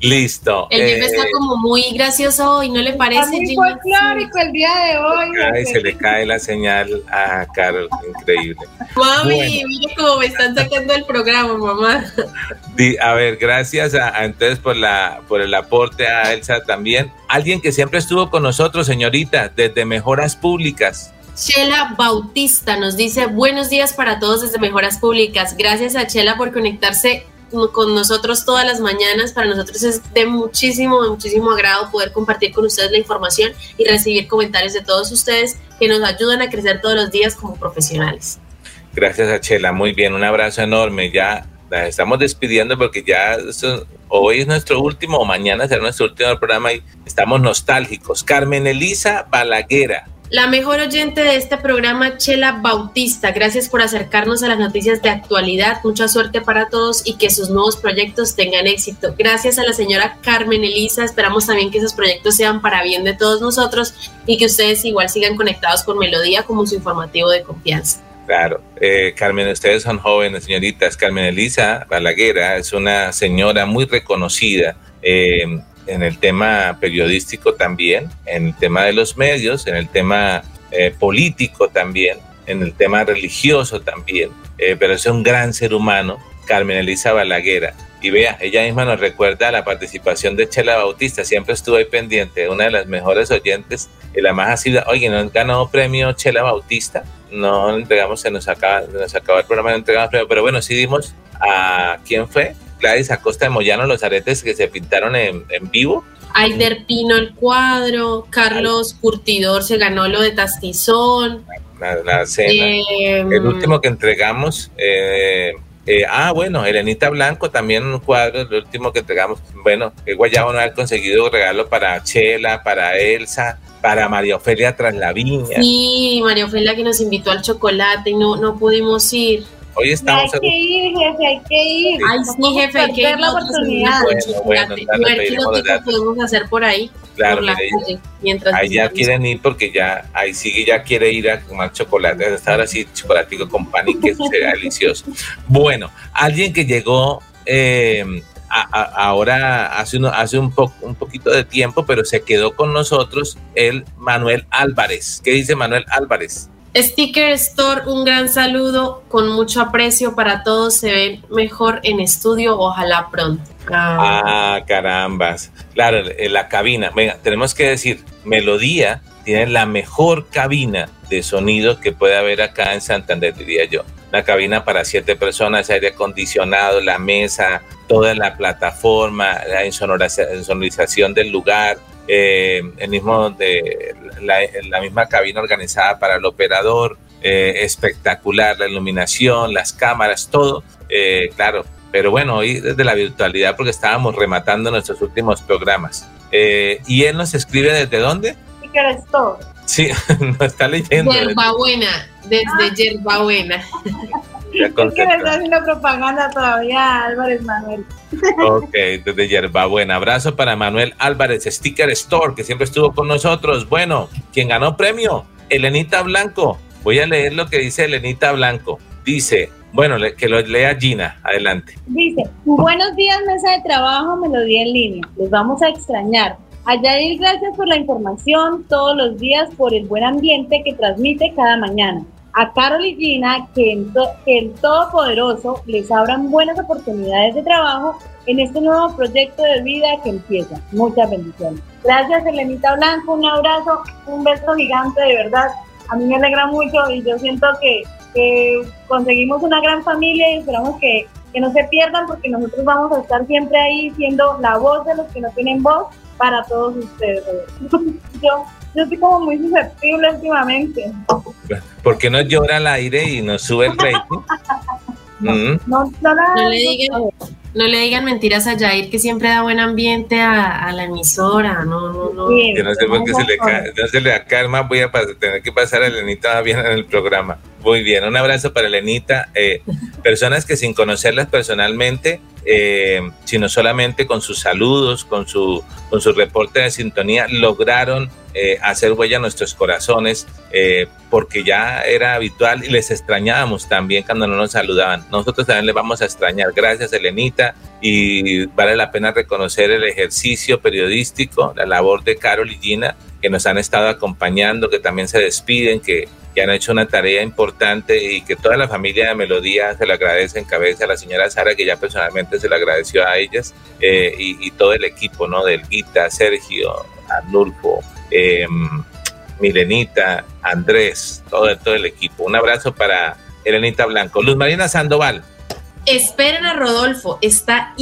Listo. El jefe está eh, como muy gracioso y no le parece. A folclórico el día de hoy. Ay, se le cae la señal a Carol, increíble. Mami, mire cómo me están sacando el programa, mamá. a ver, gracias a, entonces por la por el aporte a Elsa también. Alguien que siempre estuvo con nosotros, señorita, desde Mejoras Públicas. Chela Bautista nos dice buenos días para todos desde Mejoras Públicas. Gracias a Chela por conectarse con nosotros todas las mañanas. Para nosotros es de muchísimo, muchísimo agrado poder compartir con ustedes la información y recibir comentarios de todos ustedes que nos ayudan a crecer todos los días como profesionales. Gracias a Chela, muy bien, un abrazo enorme. Ya la estamos despidiendo porque ya hoy es nuestro último, o mañana será nuestro último programa y estamos nostálgicos. Carmen Elisa Balaguera, la mejor oyente de este programa, Chela Bautista. Gracias por acercarnos a las noticias de actualidad. Mucha suerte para todos y que sus nuevos proyectos tengan éxito. Gracias a la señora Carmen Elisa. Esperamos también que esos proyectos sean para bien de todos nosotros y que ustedes igual sigan conectados con Melodía como su informativo de confianza. Claro, eh, Carmen, ustedes son jóvenes, señoritas. Carmen Elisa Balaguera es una señora muy reconocida. Eh, en el tema periodístico también, en el tema de los medios, en el tema eh, político también, en el tema religioso también, eh, pero es un gran ser humano, Carmen Elisa Balaguera. Y vea, ella misma nos recuerda la participación de Chela Bautista, siempre estuvo ahí pendiente, una de las mejores oyentes y la más así, oye, ¿no ganó premio Chela Bautista? No entregamos, se nos acaba, se nos acabó el programa, no entregamos premio, pero bueno, sí dimos a, ¿quién fue? Gladys Acosta de Moyano, los aretes que se pintaron en, vivo. Aider Pino el cuadro, Carlos Curtidor se ganó lo de Tastizón. La, cena. Em, el último que entregamos, eh, eh, ah, bueno, Elenita Blanco también un cuadro, el último que entregamos. Bueno, Guayabo no ha conseguido regalo para Chela, para Elsa, para María Ofelia tras la viña. Sí, María Ofelia que nos invitó al chocolate y no, no pudimos ir. Hoy estamos. Hay que ir, jefe, hay que ir. Ay, sí, jefe, hay que ir. la oportunidad. Bueno, bueno, qué podemos hacer por ahí. Claro, mientras ahí ya quieren ir porque ya, ahí sigue, ya quiere ir a comer chocolate, hasta ahora sí, chocolatico con pan y queso sería delicioso. Bueno, alguien que llegó eh, ahora hace, uno, hace un, po, un poquito de tiempo, pero se quedó con nosotros, el Manuel Álvarez. ¿Qué dice Manuel Álvarez? Sticker Store, un gran saludo con mucho aprecio para todos. Se ven mejor en estudio, ojalá pronto. Ah, carambas. Claro, la cabina. Venga, tenemos que decir, Melodía tiene la mejor cabina de sonido que puede haber acá en Santander, diría yo. Una cabina para siete personas, aire acondicionado, la mesa, toda la plataforma, la insonorización del lugar, eh, el mismo de la, misma cabina organizada para el operador, eh, espectacular, la iluminación, las cámaras, todo, eh, claro. Pero bueno, hoy desde la virtualidad porque estábamos rematando nuestros últimos programas. ¿Y él nos escribe desde dónde? Sí, nos está leyendo. Yerba Buena, desde ah. Yerba Buena. es que me está haciendo propaganda todavía Álvarez Manuel. Ok, desde Yerbabuena. Abrazo para Manuel Álvarez, Sticker Store, que siempre estuvo con nosotros. Bueno, quien ganó premio, Elenita Blanco. Voy a leer lo que dice Elenita Blanco. Dice, bueno, que lo lea Gina. Adelante. Dice, buenos días, mesa de trabajo, melodía en línea. Les vamos a extrañar. Yair, gracias por la información todos los días, por el buen ambiente que transmite cada mañana a Carol y Gina que, el Todopoderoso les abran buenas oportunidades de trabajo en este nuevo proyecto de vida que empieza. Muchas bendiciones. Gracias, Elenita Blanco. Un abrazo, un beso gigante, de verdad. A mí me alegra mucho y yo siento que, conseguimos una gran familia y esperamos que, que no se pierdan porque nosotros vamos a estar siempre ahí siendo la voz de los que no tienen voz para todos ustedes. yo yo estoy como muy susceptible últimamente. ¿Por qué no llora al aire y nos sube el rating? Mm. no, le digan, no le digan mentiras a Jair que siempre da buen ambiente a, la emisora. No, no, no. Yo no sé por qué se le, cae, no se le calma. Voy a tener que pasar a Elenita bien en el programa. Muy bien, un abrazo para Elenita. Eh, personas que sin conocerlas personalmente eh, sino solamente con sus saludos, con su, con su reporte de sintonía, lograron eh, hacer huella a nuestros corazones, eh, porque ya era habitual y les extrañábamos también cuando no nos saludaban. Nosotros también les vamos a extrañar. Gracias, Elenita, y vale la pena reconocer el ejercicio periodístico, la labor de Carol y Gina, que nos han estado acompañando, que también se despiden, que que han hecho una tarea importante y que toda la familia de Melodía se le agradece en cabeza a la señora Sara, que ya personalmente se le agradeció a ellas, eh, y, todo el equipo, ¿no? Del Guita, Sergio, Arnulfo, em, Milenita, Andrés, todo, todo el equipo. Un abrazo para Elenita Blanco. Luz Marina Sandoval. esperen a Rodolfo, está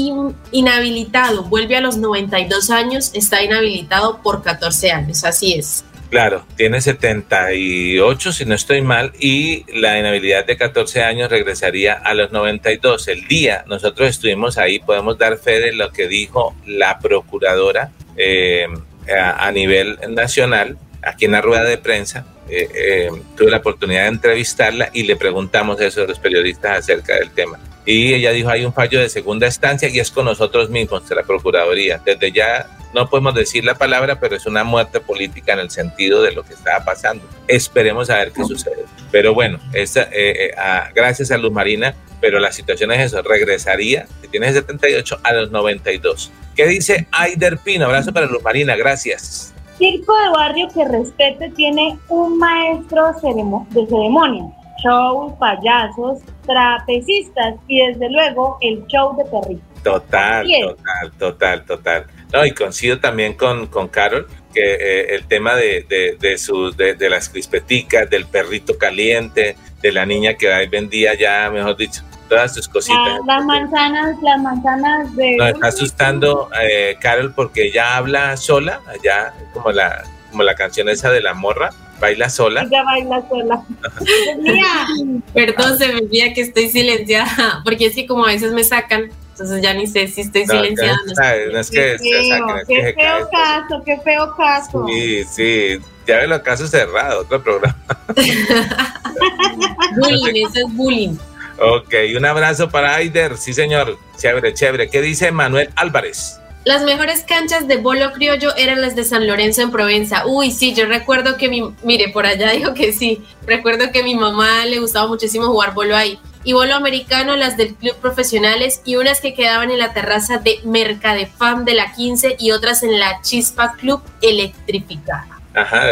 inhabilitado, vuelve a los 92 años, está inhabilitado por 14 años, así es. Claro, tiene 78 si no estoy mal y la inhabilidad de 14 años regresaría a los 92. El día nosotros estuvimos ahí, podemos dar fe de lo que dijo la procuradora eh, a, nivel nacional, aquí en la rueda de prensa. Eh, eh, tuve la oportunidad de entrevistarla y le preguntamos eso a los periodistas acerca del tema. Y ella dijo, hay un fallo de segunda instancia y es con nosotros mismos, de la Procuraduría. Desde ya no podemos decir la palabra, pero es una muerte política en el sentido de lo que estaba pasando. Esperemos a ver qué sucede. Pero bueno, esa, eh, gracias a Luz Marina, pero la situación es eso, regresaría, si tiene 78, a los 92. ¿Qué dice Aider Pino? Abrazo para Luz Marina, gracias. Circo de barrio que respete tiene un maestro de ceremonia, show, payasos, trapecistas y desde luego el show de perritos. Total, total, total, total. No, y coincido también con, con Carol que eh, el tema de, de, de, sus, de, de, las crispeticas, del perrito caliente, de la niña que ahí vendía ya, mejor dicho, todas sus cositas. las manzanas, las manzanas de... Nos está asustando eh, Carol porque ella habla sola, allá como la, como la canción esa de la morra, baila sola. Ella baila sola. Perdón, se me olvida que estoy silenciada, porque es que como a veces me sacan, entonces ya ni sé si estoy silenciada. No, es que, qué feo caso, qué feo caso. Sí, sí, ya ve los casos cerrados, otro programa. bullying, eso es bullying. Ok, un abrazo para Aider. Sí, señor. Chévere, chévere. ¿Qué dice Manuel Álvarez? Las mejores canchas de bolo criollo eran las de San Lorenzo en Provenza. Uy, sí, yo recuerdo que mi, mire, por allá dijo que sí. Recuerdo que mi mamá le gustaba muchísimo jugar bolo ahí. Y bolo americano, las del club profesionales y unas que quedaban en la terraza de Mercadefam de la 15 y otras en la Chispa Club Electrificada. Ajá,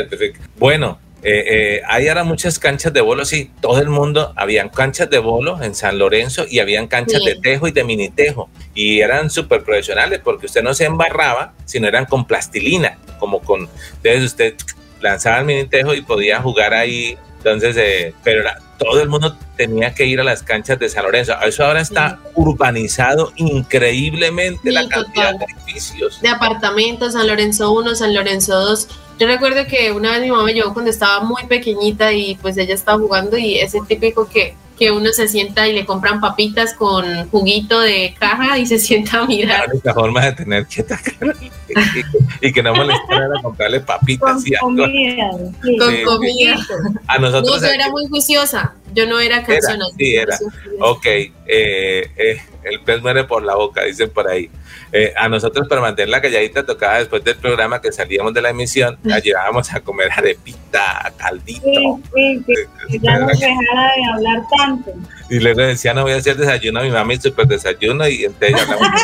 bueno, eh, eh, ahí eran muchas canchas de bolo, sí, todo el mundo, habían canchas de bolo en San Lorenzo y habían canchas de tejo y de mini tejo y eran súper profesionales porque usted no se embarraba, sino eran con plastilina, como con, entonces usted lanzaba el mini tejo y podía jugar ahí, entonces, eh, pero era, todo el mundo tenía que ir a las canchas de San Lorenzo. Eso ahora está urbanizado increíblemente la cantidad de edificios. De apartamentos, San Lorenzo 1, San Lorenzo 2. Yo recuerdo que una vez mi mamá me llevó cuando estaba muy pequeñita y pues ella estaba jugando y ese típico que, que uno se sienta y le compran papitas con juguito de caja y se sienta a mirar. La única forma de tener quieta y, y, que no molestara a comprarle papitas y algo. Comida, Con comida. A nosotros. No, yo era muy juiciosa. Yo no era canción. Sí, era. Ok. Eh, eh, el pez muere por la boca, dicen por ahí. Eh, a nosotros para mantener la calladita tocaba después del programa que salíamos de la emisión, la llevábamos a comer arepita, caldito. Sí, sí, ya no dejara de hablar Y luego decía, no voy a hacer desayuno a mi mami, súper desayuno, y entonces hablamos.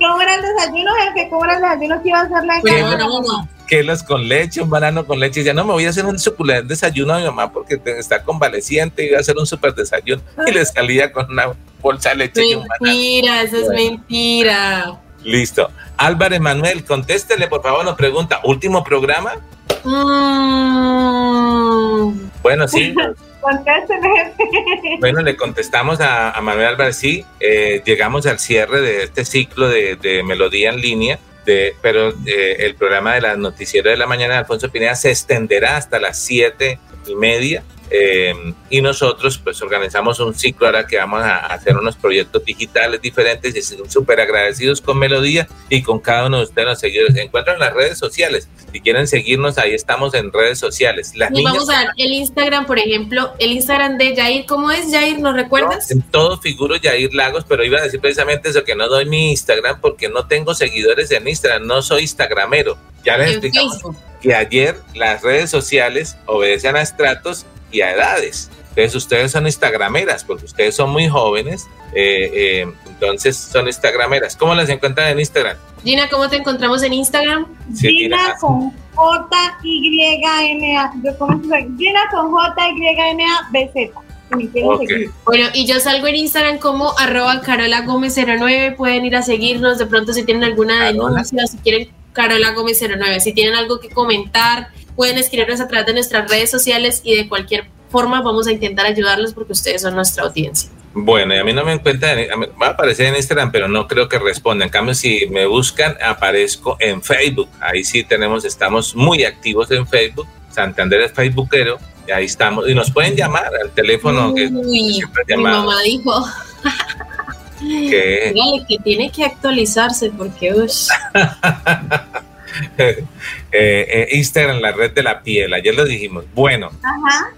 ¿Cómo era el desayuno, jefe? ¿Cómo era el desayuno que iba a hacer la casa? Quelos con leche, un banano con leche. Y ya no me voy a hacer un suculento desayuno a mi mamá porque está convaleciente y iba a hacer un súper desayuno. Y le salía con una bolsa de leche mentira, y un banano. Mentira, eso es mentira. Listo. Álvarez Manuel, contéstele, por favor, nos pregunta, ¿último programa? Mm. Bueno, sí. Bueno, le contestamos a, Manuel Álvarez, sí, eh, llegamos al cierre de este ciclo de, Melodía en línea, de, pero eh, el programa de la noticiero de la mañana de Alfonso Pineda se extenderá hasta las siete y media eh, y nosotros pues organizamos un ciclo ahora que vamos a hacer unos proyectos digitales diferentes y súper agradecidos con Melodía y con cada uno de ustedes los seguidores. Se encuentran en las redes sociales. Si quieren seguirnos, ahí estamos en redes sociales. Las y vamos a ver el Instagram, por ejemplo, el Instagram de Jair. ¿Cómo es Jair? ¿Nos recuerdas? en todo figuro Jair Lagos, pero iba a decir precisamente eso, que no doy mi Instagram porque no tengo seguidores en Instagram, no soy Instagramero. Ya les explicamos que ayer las redes sociales obedecen a estratos y a edades. Entonces ustedes son instagrameras, porque ustedes son muy jóvenes, eh, eh, entonces son instagrameras. ¿Cómo las encuentran en Instagram? Gina, ¿cómo te encontramos en Instagram? Gina, con J-Y-N-A. Gina con J-Y-N-A-B-Z. Bueno, y yo salgo en Instagram como arroba Carola Gómez 09. Pueden ir a seguirnos de pronto si tienen alguna denuncia, si quieren Carola Gómez 09. Si tienen algo que comentar, pueden escribirnos a través de nuestras redes sociales y de cualquier forma vamos a intentar ayudarlos porque ustedes son nuestra audiencia. Bueno, y a mí no me encuentra, va a aparecer en Instagram, pero no creo que responda. En cambio, si me buscan, aparezco en Facebook. Ahí sí tenemos, estamos muy activos en Facebook. Santander es Facebookero, y ahí estamos. Y nos pueden llamar al teléfono que mi mamá dijo. que que tiene que actualizarse porque... eh, eh, Instagram, la red de la piel, ayer lo dijimos. Bueno. Ajá.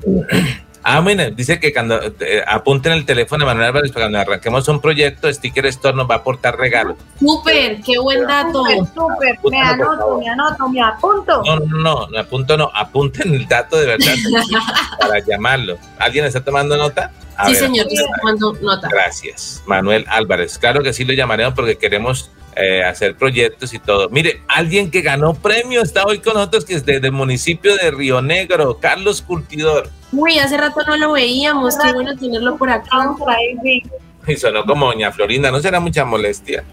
Ah, bueno, dice que cuando eh, apunten el teléfono de Manuel Álvarez para cuando arranquemos un proyecto, Sticker Store nos va a aportar regalos. Súper, qué buen dato. Súper, me anoto, me anoto, me apunto. No, no, no, me apunto, no, apunten el dato de verdad para llamarlo. ¿Alguien está tomando nota? Sí, señor, estoy tomando nota. Gracias, Manuel Álvarez. Claro que sí lo llamaremos porque queremos eh, hacer proyectos y todo. Mire, alguien que ganó premio está hoy con nosotros, que es desde el municipio de Río Negro, Carlos Curtidor. Uy, hace rato no lo veíamos, qué bueno tenerlo por acá. Y sonó como Doña Florinda, no será mucha molestia.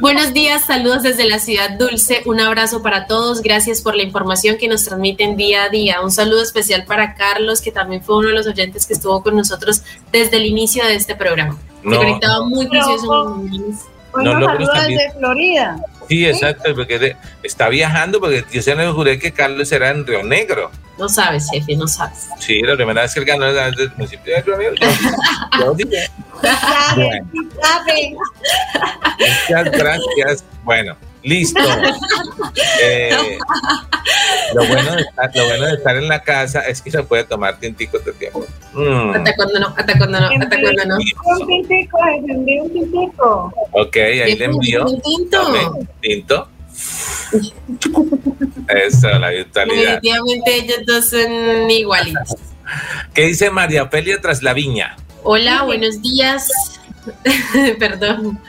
Buenos días, saludos desde la ciudad dulce, un abrazo para todos, gracias por la información que nos transmiten día a día. Un saludo especial para Carlos, que también fue uno de los oyentes que estuvo con nosotros desde el inicio de este programa. Se conectaba muy precioso. Bueno, saludos desde Florida. Sí, exacto, porque está viajando, porque yo se me juré que Carlos era en Río Negro. No sabes, jefe, no sabes. Sí, la primera vez que él ganó era del municipio de Río Negro. Muchas gracias. Bueno, listo. Eh, lo, bueno de estar, lo bueno de estar en la casa es que se puede tomar tintico de tiempo. Mm. Hasta cuando no, hasta cuando no, hasta cuando no. Un tintico, envió un tintico. Ok, ahí le envió. Un tinto. tinto. Eso, la virtualidad. Definitivamente ellos dos son igualitos. ¿Qué dice María Ofelia tras la viña? Hola, buenos días. Perdón.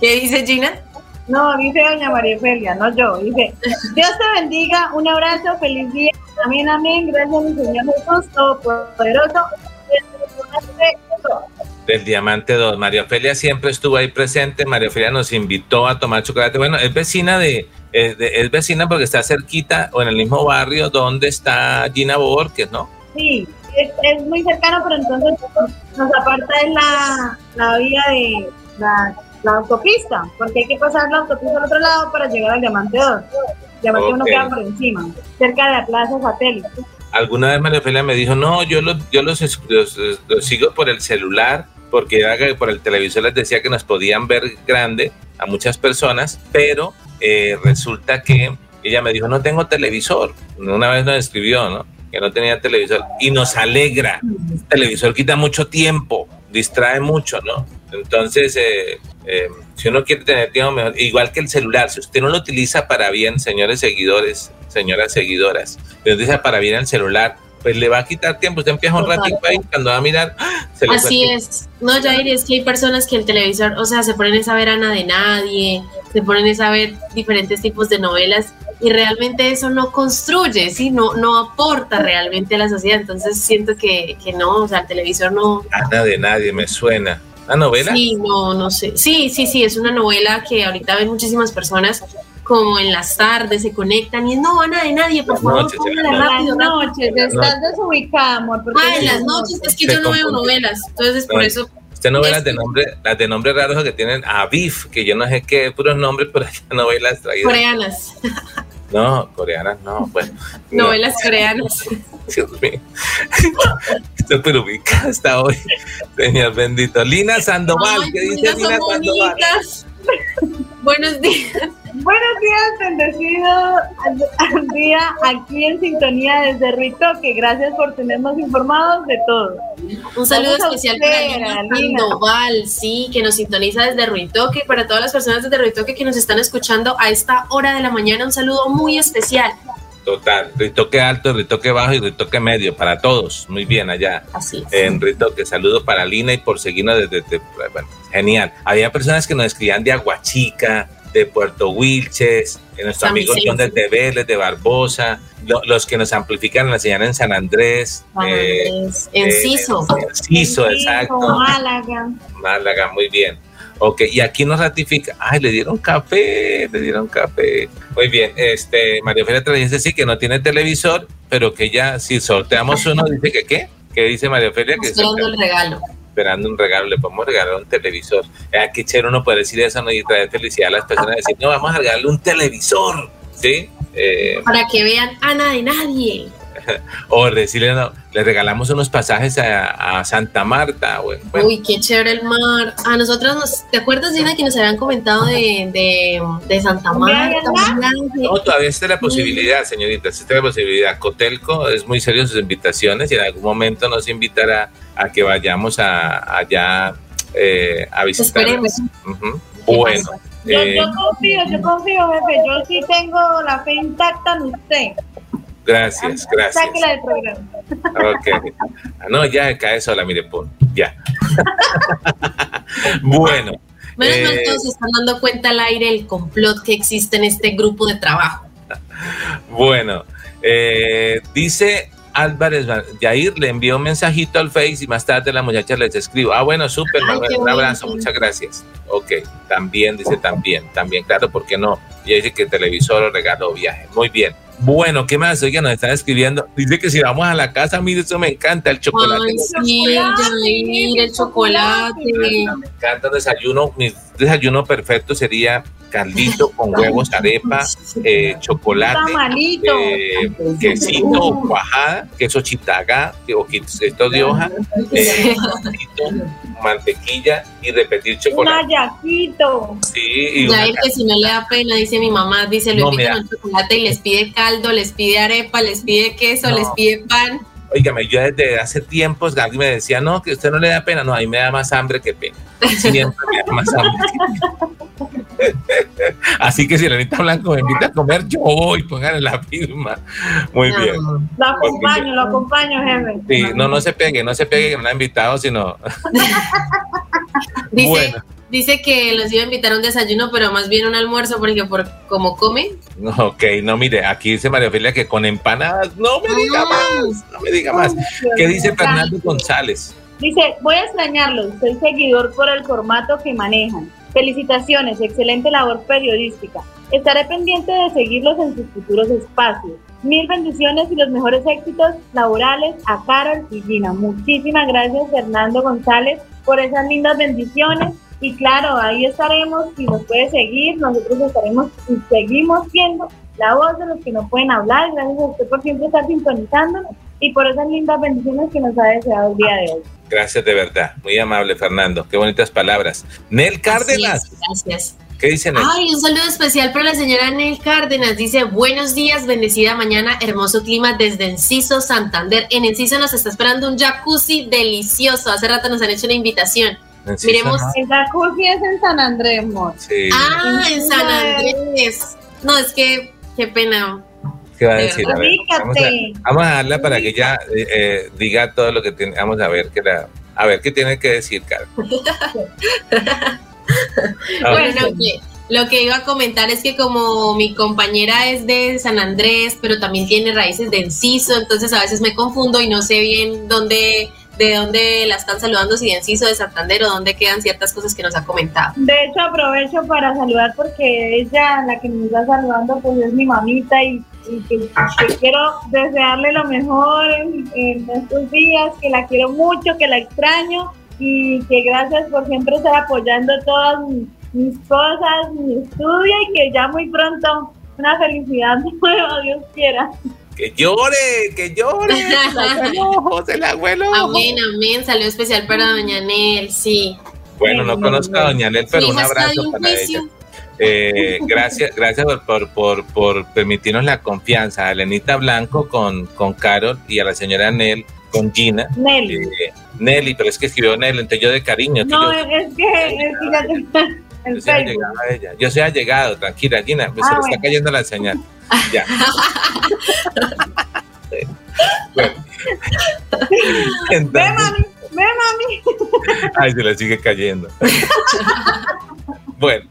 ¿Qué dice Gina? No, dice doña María Ofelia, no yo. Dice, Dios te bendiga, un abrazo, feliz día. Amén, amén. Gracias, mi Señor Jesús, Todopoderoso. Del Diamante 2. María Ofelia siempre estuvo ahí presente. María Ofelia nos invitó a tomar chocolate. Bueno, es vecina de, es, vecina porque está cerquita o en el mismo barrio donde está Gina Borges, ¿no? Sí, es, muy cercano, pero entonces nos aparta en la, la vía de la, autopista, porque hay que pasar la autopista al otro lado para llegar al Diamante 2. Diamante 1 queda por encima, cerca de la Plaza Satélite. Alguna vez María Ofelia me dijo, no, yo los, yo los, sigo por el celular, porque por el televisor les decía que nos podían ver grande a muchas personas, pero eh, resulta que ella me dijo, no tengo televisor. Una vez nos escribió, ¿no? Que no tenía televisor. Y nos alegra. El televisor quita mucho tiempo, distrae mucho, ¿no? Entonces, eh, eh, si uno quiere tener tiempo mejor, igual que el celular, si usted no lo utiliza para bien, señores seguidores, señoras seguidoras, lo utiliza para bien el celular, pues le va a quitar tiempo. Usted empieza un ratito ahí, cuando va a mirar, ¡ah! se Así es. No, Jair, es que hay personas que el televisor, o sea, se ponen a saber a nada de nadie, se ponen a saber diferentes tipos de novelas y realmente eso no construye, ¿sí? no, no aporta realmente a la sociedad. Entonces siento que, que no, o sea, el televisor no... Nada de nadie, me suena. ¿Una novela? Sí, no, no sé. Sí, sí, sí, es una novela que ahorita ven muchísimas personas como en las tardes se conectan y no, nada de nadie, por favor, noches, rápido, Las noches, estás desubicada, amor. Ah, en las noches, es que yo no veo novelas, entonces por eso... Usted novelas de nombre, las de nombres raros que tienen a Bif, que yo no sé qué puros nombres, pero hay novelas traídas. Coreanas. No, coreanas no, bueno. Novelas coreanas. Dios mío. Esto pero ubica hasta hoy, señor bendito. Lina Sandoval, ¿qué dice Lina Sandoval? Buenos días. Buenos días, bendecido al día aquí en sintonía desde Ritoque. Gracias por tenernos informados de todo. Un saludo especial para Lina Sandoval, sí, que nos sintoniza desde Ruitoque y para todas las personas desde Ruitoque que nos están escuchando a esta hora de la mañana, un saludo muy especial. Total, ritoque alto, ritoque bajo y ritoque medio para todos. Muy bien allá. Así es. En ritoque, saludo para Lina y por seguirnos desde, bueno, genial. Había personas que nos escribían de Aguachica, de Puerto Wilches, nuestros amigos son de Vélez, de Barbosa, los que nos amplifican la señal en San Andrés. Eh, en Ciso. En Ciso, exacto. Málaga. Málaga, muy bien. Ok, y aquí nos ratifica. Ay, le dieron café, le dieron café. Muy bien, este, María Ofelia te dice sí que no tiene televisor, pero que ya si sorteamos uno, dice que qué. ¿Qué dice María Ofelia? Que el regalo. esperando un regalo, le podemos regalar un televisor. Eh, qué chévere uno puede decir eso ¿no? y traer felicidad a las personas, decir, no, vamos a regalarle un televisor, ¿sí? Eh, Para que vean Ana de nadie. O decirle, no, le regalamos unos pasajes a, Santa Marta. Uy, qué chévere el mar. A nosotros, nos, ¿te acuerdas, Dina, que nos habían comentado de, de, Santa Marta? No, todavía está la posibilidad, señorita, está la posibilidad. Cotelco es muy serio en sus invitaciones y en algún momento nos invitará a que vayamos a, allá eh, a visitar. Bueno. Yo, yo, eh, confío, yo confío, jefe. Yo sí tengo la fe intacta en usted. Gracias, gracias. Sáquela del programa. Ok. Ah, no, ya cae sola, mire, pon. Ya. bueno. Menos mal eh, todos se están dando cuenta al aire el complot que existe en este grupo de trabajo. Bueno, eh, dice Álvarez Yair le envió un mensajito al Face y más tarde la muchacha les escribo. Ah, bueno, súper, un abrazo, muchas gracias. Ok, también dice también, también, claro, ¿por qué no? Y dice que el televisor o regalo viaje. Muy bien. Bueno, ¿qué más? Oigan, nos están escribiendo. Dice que si vamos a la casa, mire, eso me encanta, el chocolate. Ay, sí, el chocolate. Me encanta el desayuno. Mi desayuno perfecto sería caldito con huevos, arepa, eh, chocolate, eh, quesito cuajada, queso chitaga o quesito de hoja, eh, mantequilla y repetir chocolate. Un ayaquito. Sí, y ya que si no le da pena, dice mi mamá, dice, lo no, invitan chocolate y les pide caldo, les pide arepa, les pide queso, les pide pan. Oígame, yo desde hace tiempos Gaby me decía, no, que usted no le da pena. No, a mí me da más hambre que pena. Siempre me da más hambre. Así que si Lenita Blanco me invita a comer, yo voy, pónganle la firma. Muy bien. Lo acompaño, lo acompaño, jefe. Sí, no, no se pegue, no se pegue que no la ha invitado, sino... Dice, bueno. Dice que los iba a invitar a un desayuno, pero más bien un almuerzo, porque por como come. Ok, no, mire, aquí dice María Ofelia que con empanadas, no me diga más, no me diga más. ¿Qué dice Fernando González? Dice, voy a extrañarlos, soy seguidor por el formato que manejan. Felicitaciones, excelente labor periodística. Estaré pendiente de seguirlos en sus futuros espacios. Mil bendiciones y los mejores éxitos laborales a Carol y Gina. Muchísimas gracias, Fernando González, por esas lindas bendiciones y claro, ahí estaremos, si nos puede seguir, nosotros estaremos y seguimos siendo la voz de los que no pueden hablar. Gracias a usted por siempre estar sintonizándonos y por esas lindas bendiciones que nos ha deseado el día de hoy. Gracias de verdad, muy amable Fernando, qué bonitas palabras. Nel Cárdenas. gracias. ¿Qué dice Nel? Ay, un saludo especial para la señora Nel Cárdenas. Dice, buenos días, bendecida mañana, hermoso clima desde Enciso, Santander. En Enciso nos está esperando un jacuzzi delicioso. Hace rato nos han hecho una invitación. Miremos. El jacuzzi es en San Andrés, amor. Sí. Ah, en San Andrés. No, es que, qué pena. ¿Qué va a decir? A ver, vamos, a, darla para que ella eh, eh, diga todo lo que tiene. Vamos a ver qué la, a ver qué tiene que decir, Carlos. bueno, lo que iba a comentar es que como mi compañera es de San Andrés, pero también tiene raíces de Enciso, entonces a veces me confundo y no sé bien dónde de dónde la están saludando, si de Enciso, de Santander o dónde quedan ciertas cosas que nos ha comentado. De hecho, aprovecho para saludar porque ella, la que me está saludando, pues es mi mamita y, que, quiero desearle lo mejor en, estos días, que la quiero mucho, que la extraño y que gracias por siempre estar apoyando todas mis, cosas, mi estudio y que ya muy pronto una felicidad nueva, Dios quiera que llore, que llore. el abuelo. Amén, amén. Salió especial para Doña Nel, sí. Bueno, no conozco a Doña Nel, pero un abrazo para ella. Eh, gracias, gracias por, por, por, permitirnos la confianza a Elenita Blanco con, con Carol y a la señora Nel con Gina. Nelly. Eh, Nelly, pero es que escribió Nel, entonces yo de cariño. No, es que, es que yo, soy allegado a ella. yo soy allegado, tranquila, Gina, pues se le está cayendo la señal. Ya. bueno. ve, mami, ve, mami. Ay, se le sigue cayendo. bueno,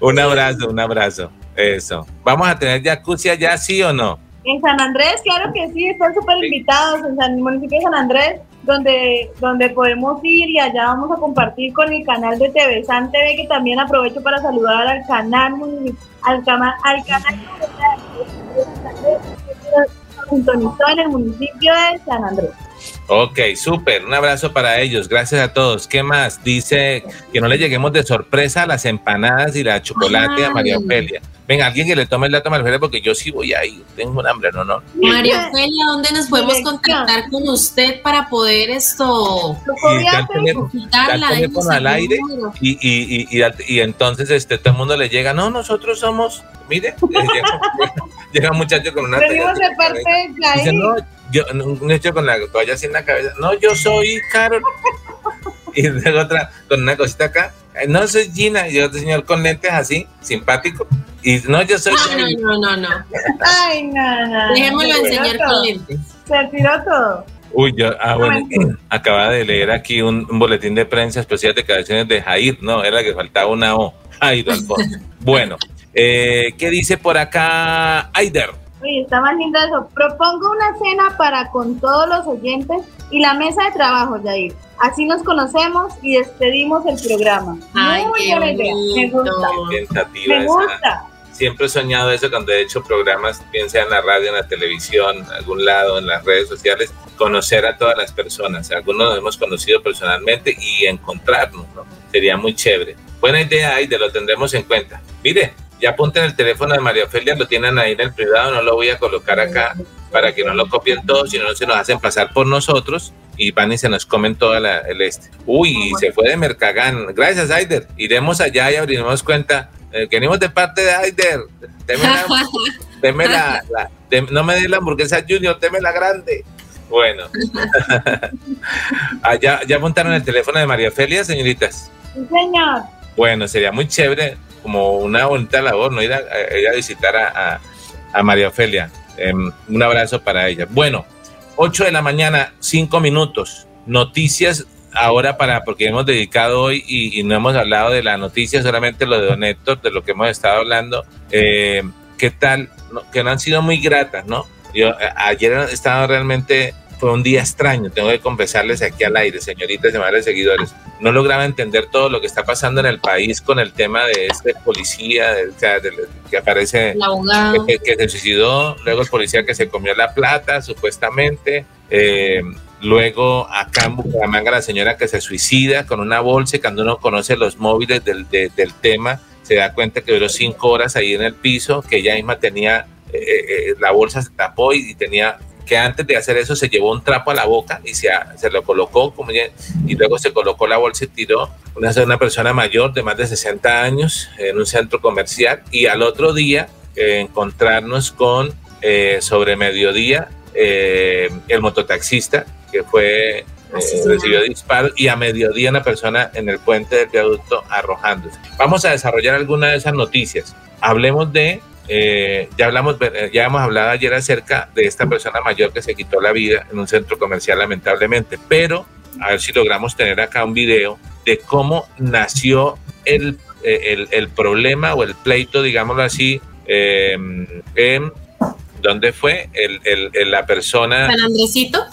un abrazo, un abrazo. Eso. ¿Vamos a tener jacuzzi allá, sí o no? En San Andrés, claro que sí, están súper invitados en el municipio de San Andrés, donde, donde podemos ir y allá vamos a compartir con el canal de TV San TV, que también aprovecho para saludar al canal, al, canal, al canal sintonizó en el municipio de San Andrés. Ok, súper. Un abrazo para ellos. Gracias a todos. ¿Qué más? Dice que no le lleguemos de sorpresa a las empanadas y la chocolate a María Ofelia. Venga, alguien que le tome el dato a porque yo sí voy ahí. Tengo un hambre, ¿no? no. María Ofelia, ¿dónde nos podemos contactar con usted para poder esto? teléfono al aire y, y, y, y, entonces este, todo el mundo le llega, no, nosotros somos, mire, llega, un muchacho con una... Dice, no, yo, un hecho con la toalla así en la cabeza, no, yo soy Carol. y luego otra con una cosita acá, no soy Gina, y otro señor con lentes así, simpático. Y no, yo soy. No, no, no, no. Ay, no, no. Dejémoslo enseñar con lentes. Se tiró todo. Uy, yo, ah, bueno, acaba de leer aquí un, boletín de prensa especial de declaraciones de Jair, no, era que faltaba una O. Jair Alfonso. bueno, eh, ¿qué dice por acá Aider? Uy, está más lindo eso. Propongo una cena para con todos los oyentes y la mesa de trabajo, Jair. Así nos conocemos y despedimos el programa. Ay, Muy qué Me gusta. Me gusta. Siempre he soñado eso cuando he hecho programas, bien sea en la radio, en la televisión, en algún lado, en las redes sociales, conocer a todas las personas. Algunos nos hemos conocido personalmente y encontrarnos, ¿no? Sería muy chévere. Buena idea, y lo tendremos en cuenta. Mire, ya apunten el teléfono de María Ofelia, lo tienen ahí en el privado, no lo voy a colocar acá para que no lo copien todos, sino no se nos hacen pasar por nosotros y van y se nos comen todo el este. Uy, se fue de Mercagán. Gracias, Aider. Iremos allá y abriremos cuenta. Eh, venimos de parte de Aider. Deme la, no me dé la hamburguesa Junior, deme la grande. Bueno. allá, ¿Ya montaron el teléfono de María Ofelia, señoritas? Sí, señor. Bueno, sería muy chévere como una bonita labor, ¿no? Ir a, a visitar a, a, María Ofelia. Em, un abrazo para ella. Bueno, 8 de la mañana, 5 minutos. Noticias ahora para, porque hemos dedicado hoy y, no hemos hablado de la noticia, solamente lo de Don Héctor, de lo que hemos estado hablando. Eh, ¿Qué tal? que no han sido muy gratas, ¿no? Yo ayer he estado realmente fue un día extraño, tengo que confesarles aquí al aire, señoritas y madres seguidores. No lograba entender todo lo que está pasando en el país con el tema de este policía que aparece, que, que, se suicidó, luego el policía que se comió la plata, supuestamente. Eh, luego acá en Bucaramanga la señora que se suicida con una bolsa y cuando uno conoce los móviles del, del tema se da cuenta que duró cinco horas ahí en el piso, que ella misma tenía, eh, eh, la bolsa se tapó y tenía que antes de hacer eso se llevó un trapo a la boca y se, se lo colocó como y luego se colocó la bolsa y tiró. Una, una persona mayor de más de 60 años en un centro comercial y al otro día eh, encontrarnos con eh, sobre mediodía eh, el mototaxista que fue recibió disparos y a mediodía una persona en el puente del viaducto arrojándose. Vamos a desarrollar alguna de esas noticias. Hablemos de eh, ya hablamos, eh, ya hemos hablado ayer acerca de esta persona mayor que se quitó la vida en un centro comercial, lamentablemente, pero a ver si logramos tener acá un video de cómo nació el, eh, el, problema o el pleito, digámoslo así, en ¿dónde fue? El, el, la persona... San Andresito.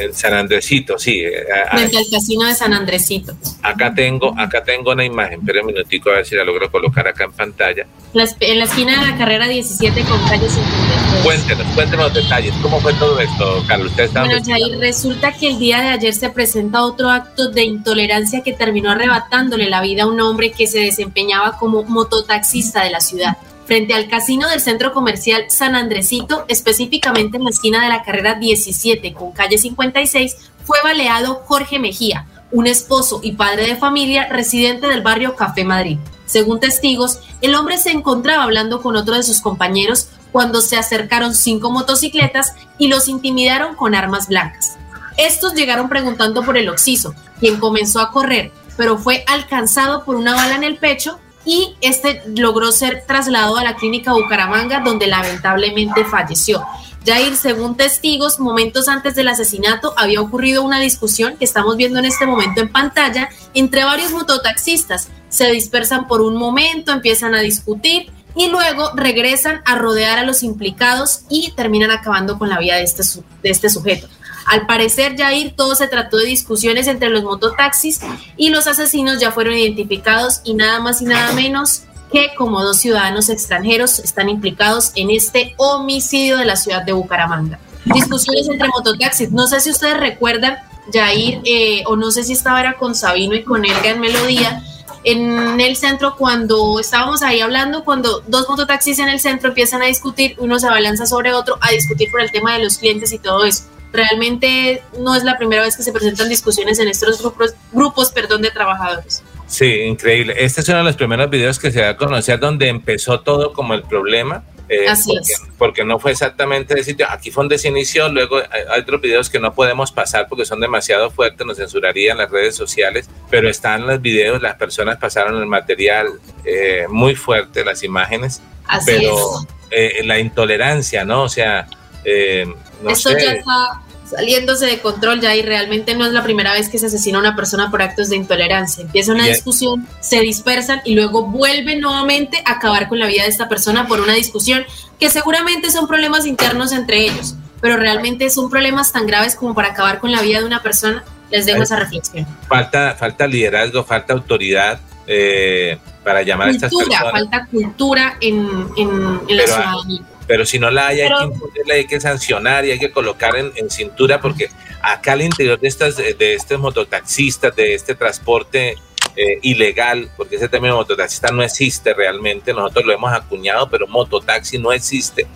En San Andresito, sí. Eh, Frente al casino de San Andresito. Acá tengo, acá tengo una imagen, pero un minutico a ver si la logro colocar acá en pantalla. en la esquina de la carrera 17 con calle 52. Cuéntenos, cuéntenos los detalles. ¿Cómo fue todo esto, Carlos? bueno, Jair, resulta que el día de ayer se presenta otro acto de intolerancia que terminó arrebatándole la vida a un hombre que se desempeñaba como mototaxista de la ciudad frente al casino del centro comercial San Andresito, específicamente en la esquina de la carrera 17 con calle 56, fue baleado Jorge Mejía, un esposo y padre de familia residente del barrio Café Madrid. Según testigos, el hombre se encontraba hablando con otro de sus compañeros cuando se acercaron cinco motocicletas y los intimidaron con armas blancas. Estos llegaron preguntando por el occiso, quien comenzó a correr, pero fue alcanzado por una bala en el pecho y este logró ser trasladado a la clínica Bucaramanga donde lamentablemente falleció. Jair, según testigos, momentos antes del asesinato había ocurrido una discusión que estamos viendo en este momento en pantalla entre varios mototaxistas. Se dispersan por un momento, empiezan a discutir y luego regresan a rodear a los implicados y terminan acabando con la vida de este, de este sujeto. Al parecer, Jair, todo se trató de discusiones entre los mototaxis y los asesinos ya fueron identificados y nada más y nada menos que como dos ciudadanos extranjeros están implicados en este homicidio de la ciudad de Bucaramanga. discusiones entre mototaxis. No sé si ustedes recuerdan, Jair, eh, o no sé si estaba era con Sabino y con Elga en Melodía, en el centro cuando estábamos ahí hablando, cuando dos mototaxis en el centro empiezan a discutir, uno se abalanza sobre otro a discutir por el tema de los clientes y todo eso. Realmente no es la primera vez que se presentan discusiones en estos grupos, grupos perdón, de trabajadores. Sí, increíble. Este es uno de los primeros videos que se da a conocer donde empezó todo como el problema. Eh, Así porque, es. porque no fue exactamente el sitio. Aquí fue donde se inició. Luego hay, hay otros videos que no podemos pasar porque son demasiado fuertes, nos censurarían las redes sociales. Pero están los videos, las personas pasaron el material eh, muy fuerte, las imágenes. Así pero es. eh, la intolerancia, ¿no? O sea, eh, no Esto sé. ya está saliéndose de control ya y realmente no es la primera vez que se asesina a una persona por actos de intolerancia. Empieza una discusión, se dispersan y luego vuelven nuevamente a acabar con la vida de esta persona por una discusión que seguramente son problemas internos entre ellos, pero realmente son problemas tan graves como para acabar con la vida de una persona. Les dejo Ay. esa reflexión. falta, falta liderazgo, falta autoridad eh, para llamar a estas personas. falta cultura en, en, en la Pero, ciudadanía. Pero si no la hay, hay que imponerla, hay que sancionar y hay que colocar en, en cintura, porque acá al interior de estas, de estos mototaxistas, de este transporte eh, ilegal, porque ese término mototaxista no existe realmente, nosotros lo hemos acuñado, pero mototaxi no existe.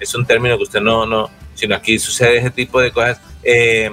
Es un término que usted no, no, sino aquí sucede ese tipo de cosas. Eh,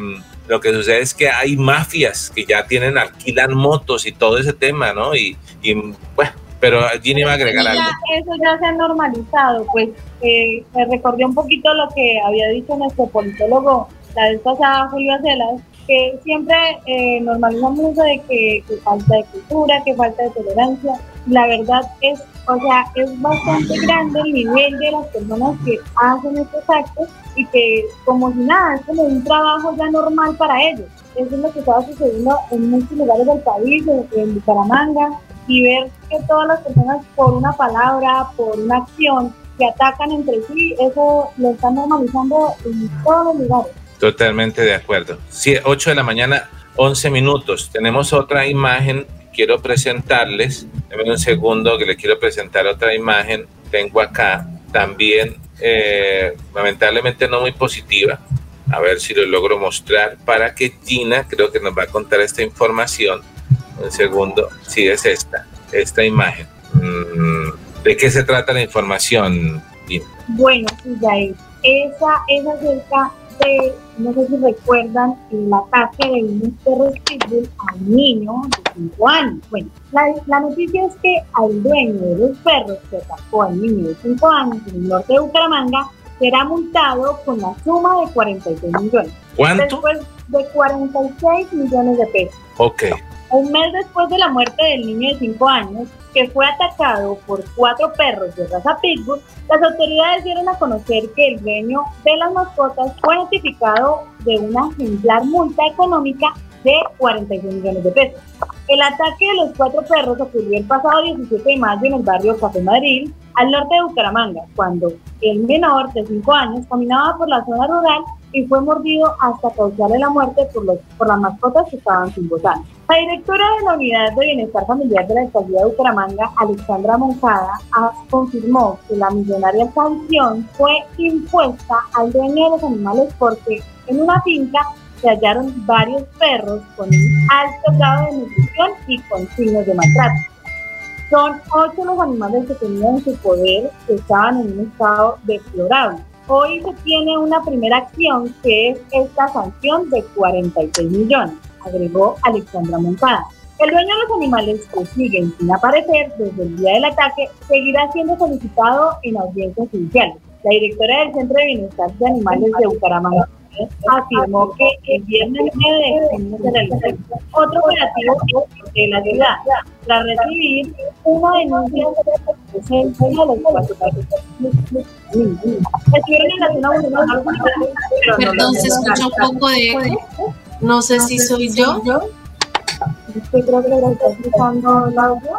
lo que sucede es que hay mafias que ya tienen, alquilan motos y todo ese tema, ¿no? Y, y bueno, pero Ginny va a agregar Ya, algo. eso ya se ha normalizado, pues eh, me recordé un poquito lo que había dicho nuestro politólogo la vez pasada, Julio Acelas, que siempre eh, normalizamos eso de que, que falta de cultura, que falta de tolerancia. La verdad es, o sea, es bastante grande el nivel de las personas que hacen estos actos y que como si nada, es como un trabajo ya normal para ellos. Eso es lo que estaba sucediendo en muchos lugares del país, en, en Bucaramanga, y ver que todas las personas por una palabra, por una acción, se atacan entre sí, eso lo están normalizando en todos los lugares. Totalmente de acuerdo. Sí, 8 de la mañana, 11 minutos. Tenemos otra imagen. Quiero presentarles. Denme un segundo que le quiero presentar otra imagen. Tengo acá también, eh, lamentablemente no muy positiva. A ver si lo logro mostrar para que Gina, creo que nos va a contar esta información. Un segundo. Sí, es esta, esta imagen. Mm, ¿De qué se trata la información? Bueno, sí, Jair, esa es acerca de, no sé si recuerdan, el ataque de unos perros pitbull a un niño de 5 años. Bueno, la, la noticia es que al dueño de los perros que atacó al niño de 5 años en el norte de Bucaramanga será multado con la suma de 46 millones. ¿Cuánto? Después de 46 millones de pesos. Ok. Un mes después de la muerte del niño de 5 años, que fue atacado por cuatro perros de raza Pitbull, las autoridades dieron a conocer que el dueño de las mascotas fue notificado de una ejemplar multa económica de 46 millones de pesos. El ataque de los cuatro perros ocurrió el pasado 17 de mayo en el barrio Café Madrid, al norte de Bucaramanga, cuando el menor de 5 años caminaba por la zona rural y fue mordido hasta causarle la muerte por, los, por las mascotas que estaban sin bozal. La directora de la Unidad de Bienestar Familiar de la Alcaldía de Bucaramanga, Alexandra Moncada, confirmó que la millonaria sanción fue impuesta al dueño de los animales porque en una finca se hallaron varios perros con un alto grado de nutrición y con signos de maltrato. Son ocho los animales que tenían en su poder que estaban en un estado deplorable. Hoy se tiene una primera acción que es esta sanción de 46 millones, agregó Alexandra Montada. El dueño de los animales que siguen sin aparecer desde el día del ataque seguirá siendo solicitado en audiencias judiciales. La directora del Centro de Bienestar de Animales de Bucaramanga afirmó que el viernes 9 de junio se realizó otro operativo de la ciudad tras recibir una denuncia de presencia de los cuatro Estuvieron en la zona vulnerable, pero no Perdón, se escucha un poco de eco. No sé si soy yo. Yo creo que lo está escuchando el audio.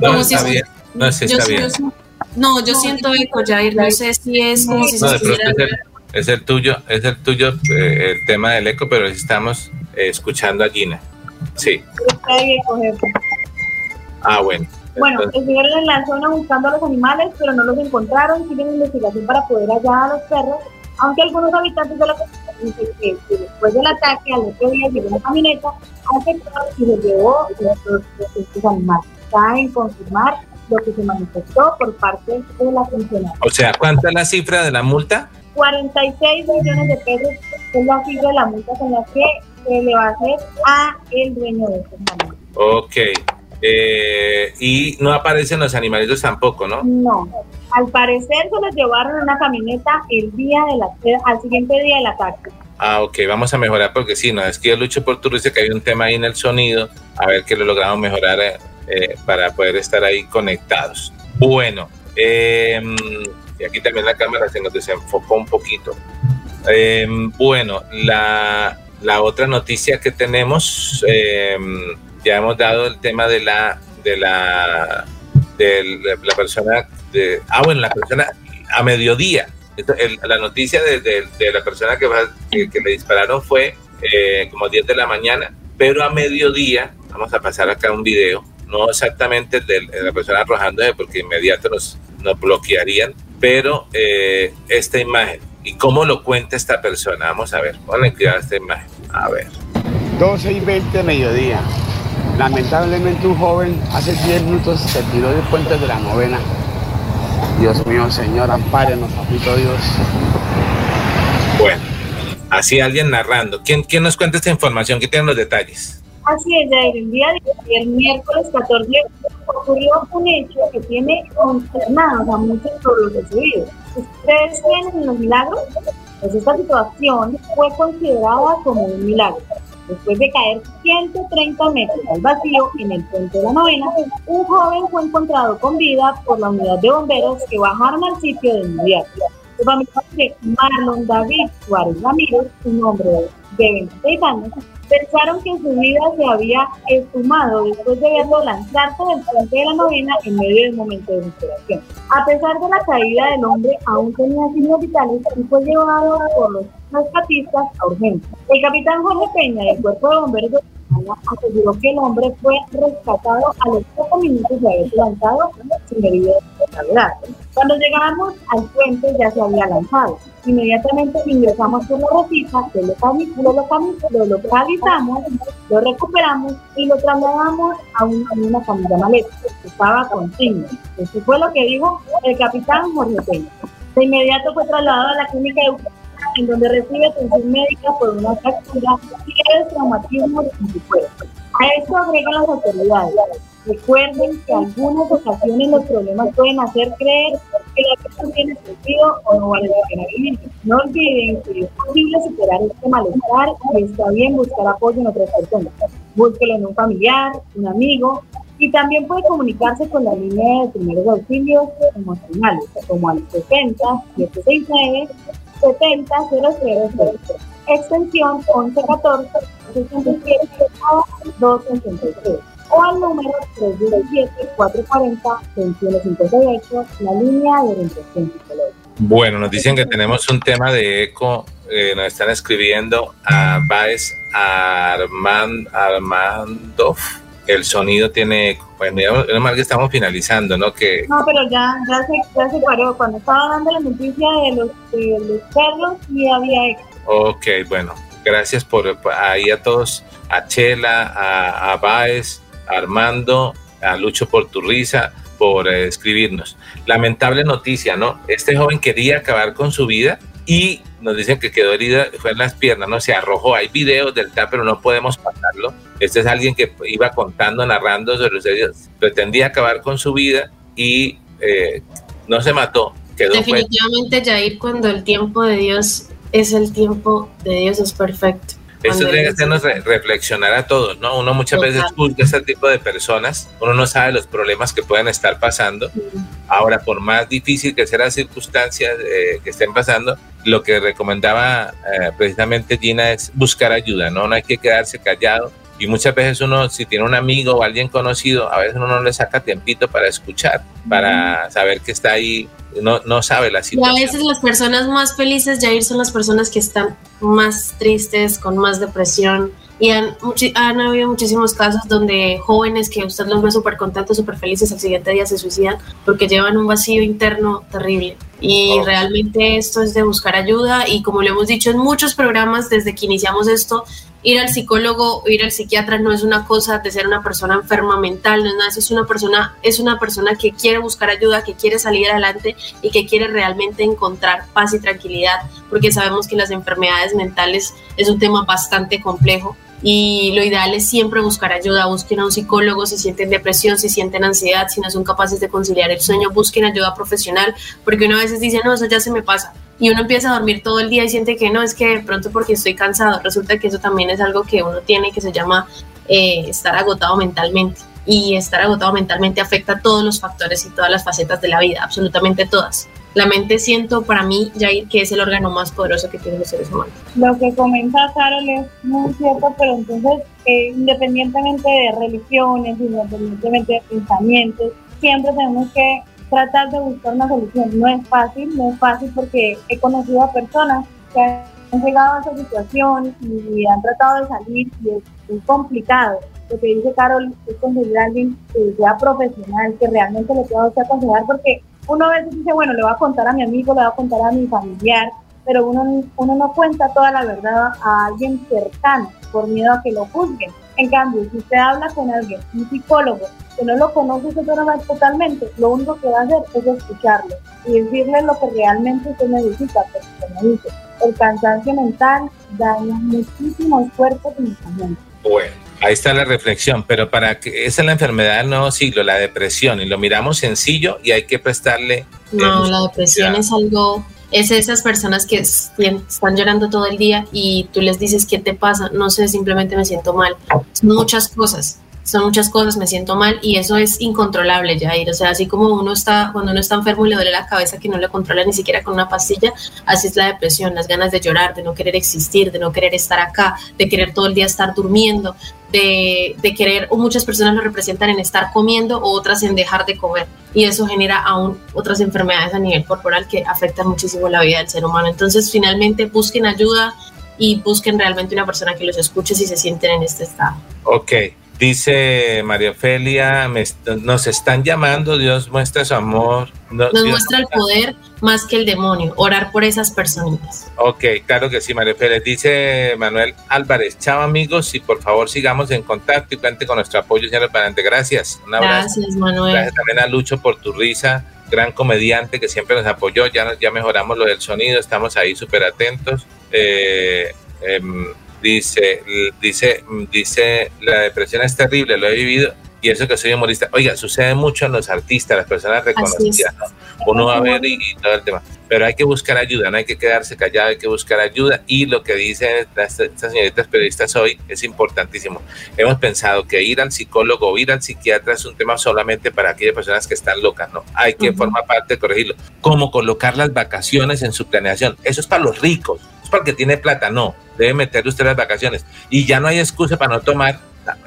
No, está bien. No, sí Yo está sí- bien. No, yo siento eco, Jair. No sé si es como si No, se de pronto estuviera. Es el, tuyo, es el tuyo eh, el tema del eco, pero estamos eh, escuchando a Gina. Sí. Está bien. Ah, bueno. Bueno, Entonces, estuvieron en la zona buscando a los animales, pero no los encontraron. Siguen en investigación para poder hallar a los perros. Aunque algunos habitantes de la comunidad dicen que, después del ataque al otro día llegó una camioneta afectó y se llevó estos, estos animales. Está en confirmar lo que se manifestó por parte de la funcionaria. O sea, ¿cuánta es la cifra de la multa? 46 millones de pesos es la cifra de la multa con la que se le va a hacer a el dueño de estos animales. Ok. Eh, y no aparecen los animalitos tampoco, ¿no? No. Al parecer se los llevaron en una camioneta el día de la, al siguiente día del ataque. Ah, ok, vamos a mejorar porque sí, no, es que yo lucho por tu que hay un tema ahí en el sonido, a ver que lo logramos mejorar eh, eh, para poder estar ahí conectados. Bueno, em, y aquí también la cámara se nos un poquito. Em, bueno, la, la, otra noticia que tenemos, em, ya hemos dado el tema de la, de la, de la persona, de, ah, bueno, la persona a mediodía. la noticia de, de, la persona que, que, le dispararon fue eh, como 10 de la mañana, pero a mediodía, vamos a pasar acá un video, no exactamente de, la persona arrojándose porque inmediato nos, nos bloquearían, pero eh, esta imagen y cómo lo cuenta esta persona. Vamos a ver, ponle cuidado esta imagen. A ver. 12 y 20 mediodía. Lamentablemente un joven hace 10 minutos se tiró de puente de la novena. Dios mío, Señor, ampárenos, papito Dios. Bueno, así alguien narrando. ¿Quién, ¿Quién nos cuenta esta información? ¿Qué tienen los detalles? Así es, el día de el miércoles 14 ocurrió un hecho que tiene consternados a muchos por los recibidos. ¿Ustedes creen en los milagros? Pues esta situación fue considerada como un milagro. Después de caer 130 metros al vacío en el puente de la novena, un joven fue encontrado con vida por la unidad de bomberos que bajaron al sitio de inmediato. Su familia de Marlon David Suárez Ramírez, un hombre de 26 años, pensaron que su vida se había esfumado después de verlo lanzarse del puente de la novena en medio del momento de desesperación. A pesar de la caída del hombre, aún tenía signos vitales y fue llevado por los rescatistas a urgencia. El capitán Jorge Peña del Cuerpo de Bomberos aseguró que el hombre fue rescatado a los pocos minutos de haberse lanzado sin herido de gravedad. Cuando llegamos al puente ya se había lanzado. Inmediatamente ingresamos por la rosita, lo, lo, localizamos, lo recuperamos y lo trasladamos a, una familia maleta que estaba con signos. Eso fue lo que dijo el capitán Jorge Peña. De inmediato fue trasladado a la clínica de en donde recibe atención médica por una fractura y el traumatismo de su cuerpo. A esto agregan las autoridades. Recuerden que algunas ocasiones los problemas pueden hacer creer que la persona tiene sentido o no vale la pena vivir. No olviden que es posible superar este malestar y está bien buscar apoyo en otras personas. Búsquelo en un familiar, un amigo, y también puede comunicarse con la línea de primeros auxilios emocionales, como al 70 769 70 extensión 1114 67 283 o al número 317-440-2158, la línea de orientación psicológica. Bueno, nos dicen que tenemos un tema de eco, eh, nos están escribiendo a Baez Armand, Armandov el sonido tiene Bueno, ya, mal que estamos finalizando, ¿no? Que... No, pero ya, ya, se, ya se paró. Cuando estaba dando la noticia de los, de los perros, y había eco. Ok, bueno, gracias por, ahí a todos, a Chela, a, a Baez, a Armando, a Lucho por tu risa, por eh, escribirnos. Lamentable noticia, ¿no? Este joven quería acabar con su vida y nos dicen que quedó herida, fue en las piernas, no se arrojó. Hay videos del TAP, pero no podemos pasarlo. Este es alguien que iba contando, narrando sobre los heridos. Pretendía acabar con su vida y eh, no se mató. Quedó Definitivamente, Jair, cuando el tiempo de Dios es el tiempo de Dios, es perfecto. Esto tiene que hacernos reflexionar a todos, ¿no? Uno muchas veces juzga a este tipo de personas, uno no sabe los problemas que pueden estar pasando. Ahora, por más difícil que sea la circunstancia eh, que estén pasando, lo que recomendaba eh, precisamente Gina es buscar ayuda, ¿no? No hay que quedarse callado. Y muchas veces uno, si tiene un amigo o alguien conocido, a veces uno no le saca tiempito para escuchar, para saber que está ahí no, no sabe la situación. Y a veces las personas más felices, Jair, son las personas que están más tristes, con más depresión. Y han, han habido muchísimos casos donde jóvenes que usted los ve súper contentos, súper felices, al siguiente día se suicidan porque llevan un vacío interno terrible. Y realmente esto es de buscar ayuda y como lo hemos dicho en muchos programas desde que iniciamos esto, ir al psicólogo ir al psiquiatra no es una cosa de ser una persona enferma mental, no es nada, es una persona, es una persona que quiere buscar ayuda, que quiere salir adelante y que quiere realmente encontrar paz y tranquilidad, porque sabemos que las enfermedades mentales es un tema bastante complejo y lo ideal es siempre buscar ayuda, busquen a un psicólogo si sienten depresión, si sienten ansiedad, si no son capaces de conciliar el sueño, busquen ayuda profesional, porque uno a veces dice, no, eso ya se me pasa, y uno empieza a dormir todo el día y siente que no, es que de pronto porque estoy cansado, resulta que eso también es algo que uno tiene que se llama eh, estar agotado mentalmente. Y estar agotado mentalmente afecta a todos los factores y todas las facetas de la vida, absolutamente todas. La mente siento para mí, Jair, que es el órgano más poderoso que tienen los seres humanos. Lo que comenta Carol es muy cierto, pero entonces, eh, independientemente de religiones, independientemente de pensamientos, siempre tenemos que tratar de buscar una solución. No es fácil, no es fácil porque he conocido a personas que han llegado a esa situación y han tratado de salir y es, complicado. Lo que dice Carol es conseguir a alguien que sea profesional, que realmente le pueda aconsejar, porque uno a veces dice, bueno, le voy a contar a mi amigo, le voy a contar a mi familiar, pero uno, uno no cuenta toda la verdad a alguien cercano por miedo a que lo juzguen. En cambio, si usted habla con alguien, un psicólogo, que no lo conoce totalmente, lo único que va a hacer es escucharlo y decirle lo que realmente usted necesita, porque como dice, el cansancio mental daña muchísimos cuerpos y. Bueno, ahí está la reflexión, pero para que esa es la enfermedad del nuevo siglo, la depresión, y lo miramos sencillo y hay que prestarle... No, la depresión es algo es esas personas que están llorando todo el día y tú les dices, ¿qué te pasa? No sé, simplemente me siento mal. Muchas cosas son muchas cosas, me siento mal y eso es incontrolable, Jair. O sea, así como uno está, cuando uno está enfermo y le duele la cabeza que no le controla ni siquiera con una pastilla, así es la depresión, las ganas de llorar, de no querer existir, de no querer estar acá, de querer todo el día estar durmiendo, de, querer, o muchas personas lo representan en estar comiendo o otras en dejar de comer. Y eso genera aún otras enfermedades a nivel corporal que afectan muchísimo la vida del ser humano. Entonces, finalmente, busquen ayuda y busquen realmente una persona que los escuche si se sienten en este estado. Ok. Dice María Ofelia, nos están llamando, Dios muestra su amor. nos muestra el poder más que el demonio, orar por esas personas. Ok, claro que sí, María Ofelia. Dice Manuel Álvarez, chao amigos, y por favor sigamos en contacto y cuente con nuestro apoyo, señor Parante. Gracias, un abrazo. Gracias, Manuel. Gracias también a Lucho por tu risa, gran comediante que siempre nos apoyó, ya, ya mejoramos lo del sonido, estamos ahí súper atentos. Eh, em, dice, dice, dice, la depresión es terrible, lo he vivido y eso que soy humorista. Oiga, sucede mucho en los artistas, las personas reconocidas, Uno va a ver y, todo el tema. Pero hay que buscar ayuda, no hay que quedarse callado, hay que buscar ayuda. Y lo que dicen estas señoritas periodistas hoy es importantísimo. Hemos pensado que ir al psicólogo o ir al psiquiatra es un tema solamente para aquellas personas que están locas, ¿no? Hay que formar parte de corregirlo. Cómo colocar las vacaciones en su planeación. Eso es para los ricos para el que tiene plata, no, debe meter usted las vacaciones. Y ya no hay excusa para no tomar.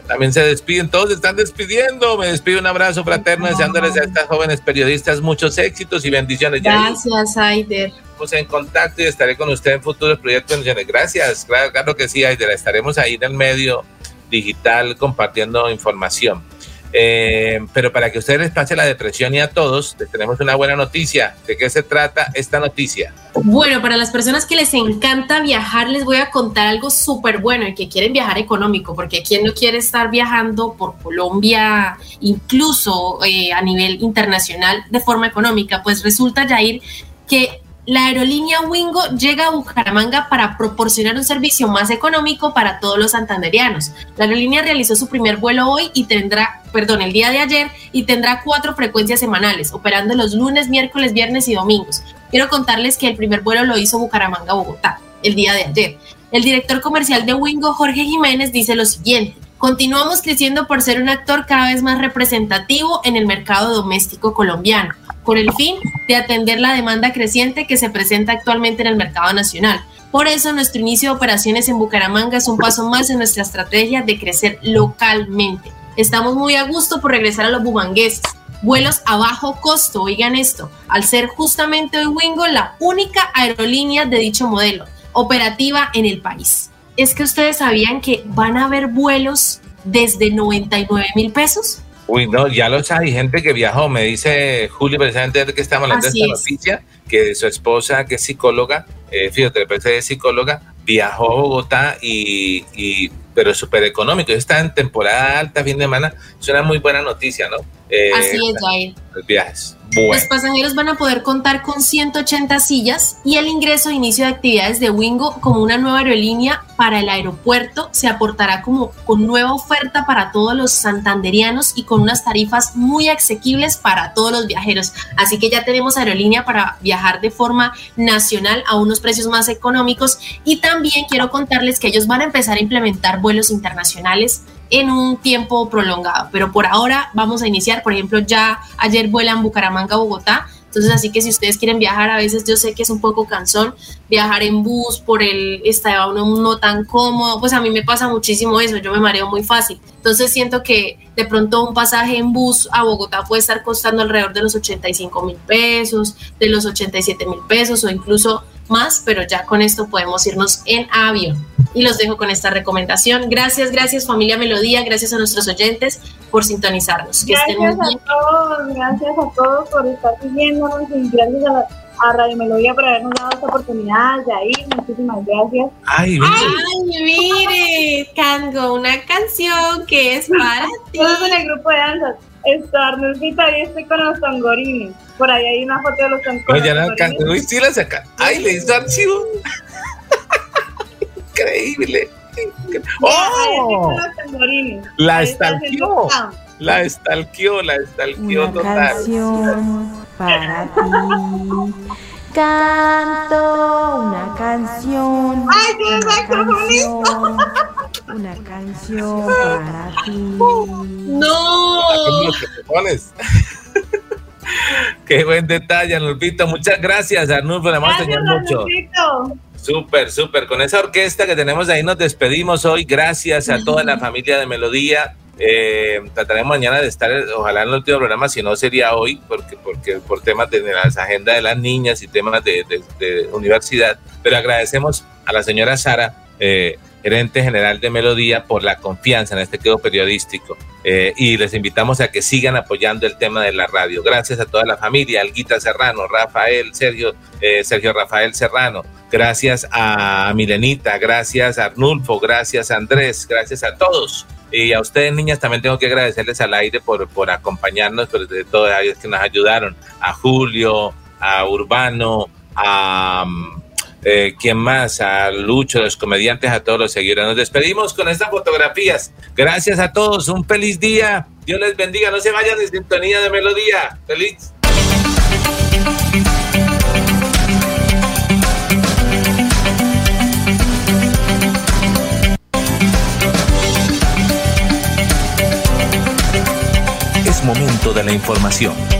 También se despiden, todos se están despidiendo. Me despido un abrazo fraterno, deseándoles a estas jóvenes periodistas muchos éxitos y bendiciones. Gracias, Aider. Estamos en contacto y estaré con usted en futuros proyectos. Gracias, claro, claro que sí, Aider. Estaremos ahí en el medio digital compartiendo información. Eh, pero para que ustedes les pase la depresión y a todos, les tenemos una buena noticia. ¿De qué se trata esta noticia? Bueno, para las personas que les encanta viajar, les voy a contar algo súper bueno y que quieren viajar económico, porque ¿quién no quiere estar viajando por Colombia, incluso eh, a nivel internacional, de forma económica? Pues resulta, Jair, que la aerolínea Wingo llega a Bucaramanga para proporcionar un servicio más económico para todos los santanderianos. La aerolínea realizó su primer vuelo hoy y tendrá, perdón, el día de ayer y tendrá cuatro frecuencias semanales, operando los lunes, miércoles, viernes y domingos. Quiero contarles que el primer vuelo lo hizo Bucaramanga-Bogotá el día de ayer. El director comercial de Wingo, Jorge Jiménez, dice lo siguiente. Continuamos creciendo por ser un actor cada vez más representativo en el mercado doméstico colombiano con el fin de atender la demanda creciente que se presenta actualmente en el mercado nacional. Por eso, nuestro inicio de operaciones en Bucaramanga es un paso más en nuestra estrategia de crecer localmente. Estamos muy a gusto por regresar a los bumangueses. Vuelos a bajo costo, oigan esto, al ser justamente hoy Wingo la única aerolínea de dicho modelo, operativa en el país. Es que ustedes sabían que van a haber vuelos desde 99 mil pesos Uy, no, ya lo hay gente que viajó, me dice Julio precisamente de que estamos hablando de esta noticia, que su esposa, que es psicóloga, eh, fíjate, es psicóloga, viajó a Bogotá y, y pero súper económico. Está en temporada alta, fin de semana. Es una muy buena noticia, ¿no? Eh, Así es, Jair. Los viajes. Los pasajeros van a poder contar con 180 sillas y el ingreso e inicio de actividades de Wingo como una nueva aerolínea para el aeropuerto se aportará como con nueva oferta para todos los santanderianos y con unas tarifas muy asequibles para todos los viajeros. Así que ya tenemos aerolínea para viajar de forma nacional a unos precios más económicos y también quiero contarles que ellos van a empezar a implementar vuelos internacionales en un tiempo prolongado. Pero por ahora vamos a iniciar, por ejemplo, ya ayer vuelan Bucaramanga, Bogotá. Entonces, así que si ustedes quieren viajar, a veces yo sé que es un poco cansón viajar en bus por el estado uno no tan cómodo, pues a mí me pasa muchísimo eso, yo me mareo muy fácil. Entonces siento que de pronto un pasaje en bus a Bogotá puede estar costando alrededor de los 85 mil pesos, de los 87 mil pesos o incluso más, pero ya con esto podemos irnos en avión. Y los dejo con esta recomendación. Gracias, gracias familia Melodía, gracias a nuestros oyentes por sintonizarnos. gracias a todos, gracias a todos por estar siguiéndonos y gracias a, Radio Melodía por habernos dado esta oportunidad. Yair, muchísimas gracias. Ay, mire. Ay, mire, Cango, una canción que es para ti. Estamos en el grupo de danzas. Estoy y estoy con los tongorines. Por ahí hay una foto de los tongorines. Oye, no, Cango, sí la saca. Ay, le hizo archivo increíble. ¡Oh! La estalqueó. La estalqueó, la estalqueó Una Canción para ti. Canto una canción. ¡Ay, qué una canción, una canción para ti. ¡No! Qué buen detalle, Arnulfito. Muchas gracias, gracias, mucho. Súper, súper. Con esa orquesta que tenemos ahí nos despedimos hoy. Gracias a toda la familia de Melodía. Eh, trataremos mañana de estar, ojalá en el último programa, si no sería hoy, porque, porque por temas de, las agendas de las niñas y temas de, universidad. Pero agradecemos a la señora Sara, eh, gerente general de Melodía, por la confianza en este quedo periodístico. Eh, y les invitamos a que sigan apoyando el tema de la radio. Gracias a toda la familia, Alguita Serrano, Rafael, Sergio, Sergio Rafael Serrano, Gracias a Milenita, gracias a Arnulfo, gracias a Andrés, gracias a todos. Y a ustedes, niñas, también tengo que agradecerles al aire por, por acompañarnos, por de todos ellos que nos ayudaron. A Julio, a Urbano, a... Eh, ¿Quién más? A Lucho, los comediantes, a todos los seguidores. Nos despedimos con estas fotografías. Gracias a todos. Un feliz día. Dios les bendiga. No se vayan de sintonía de melodía. Feliz. momento de la información,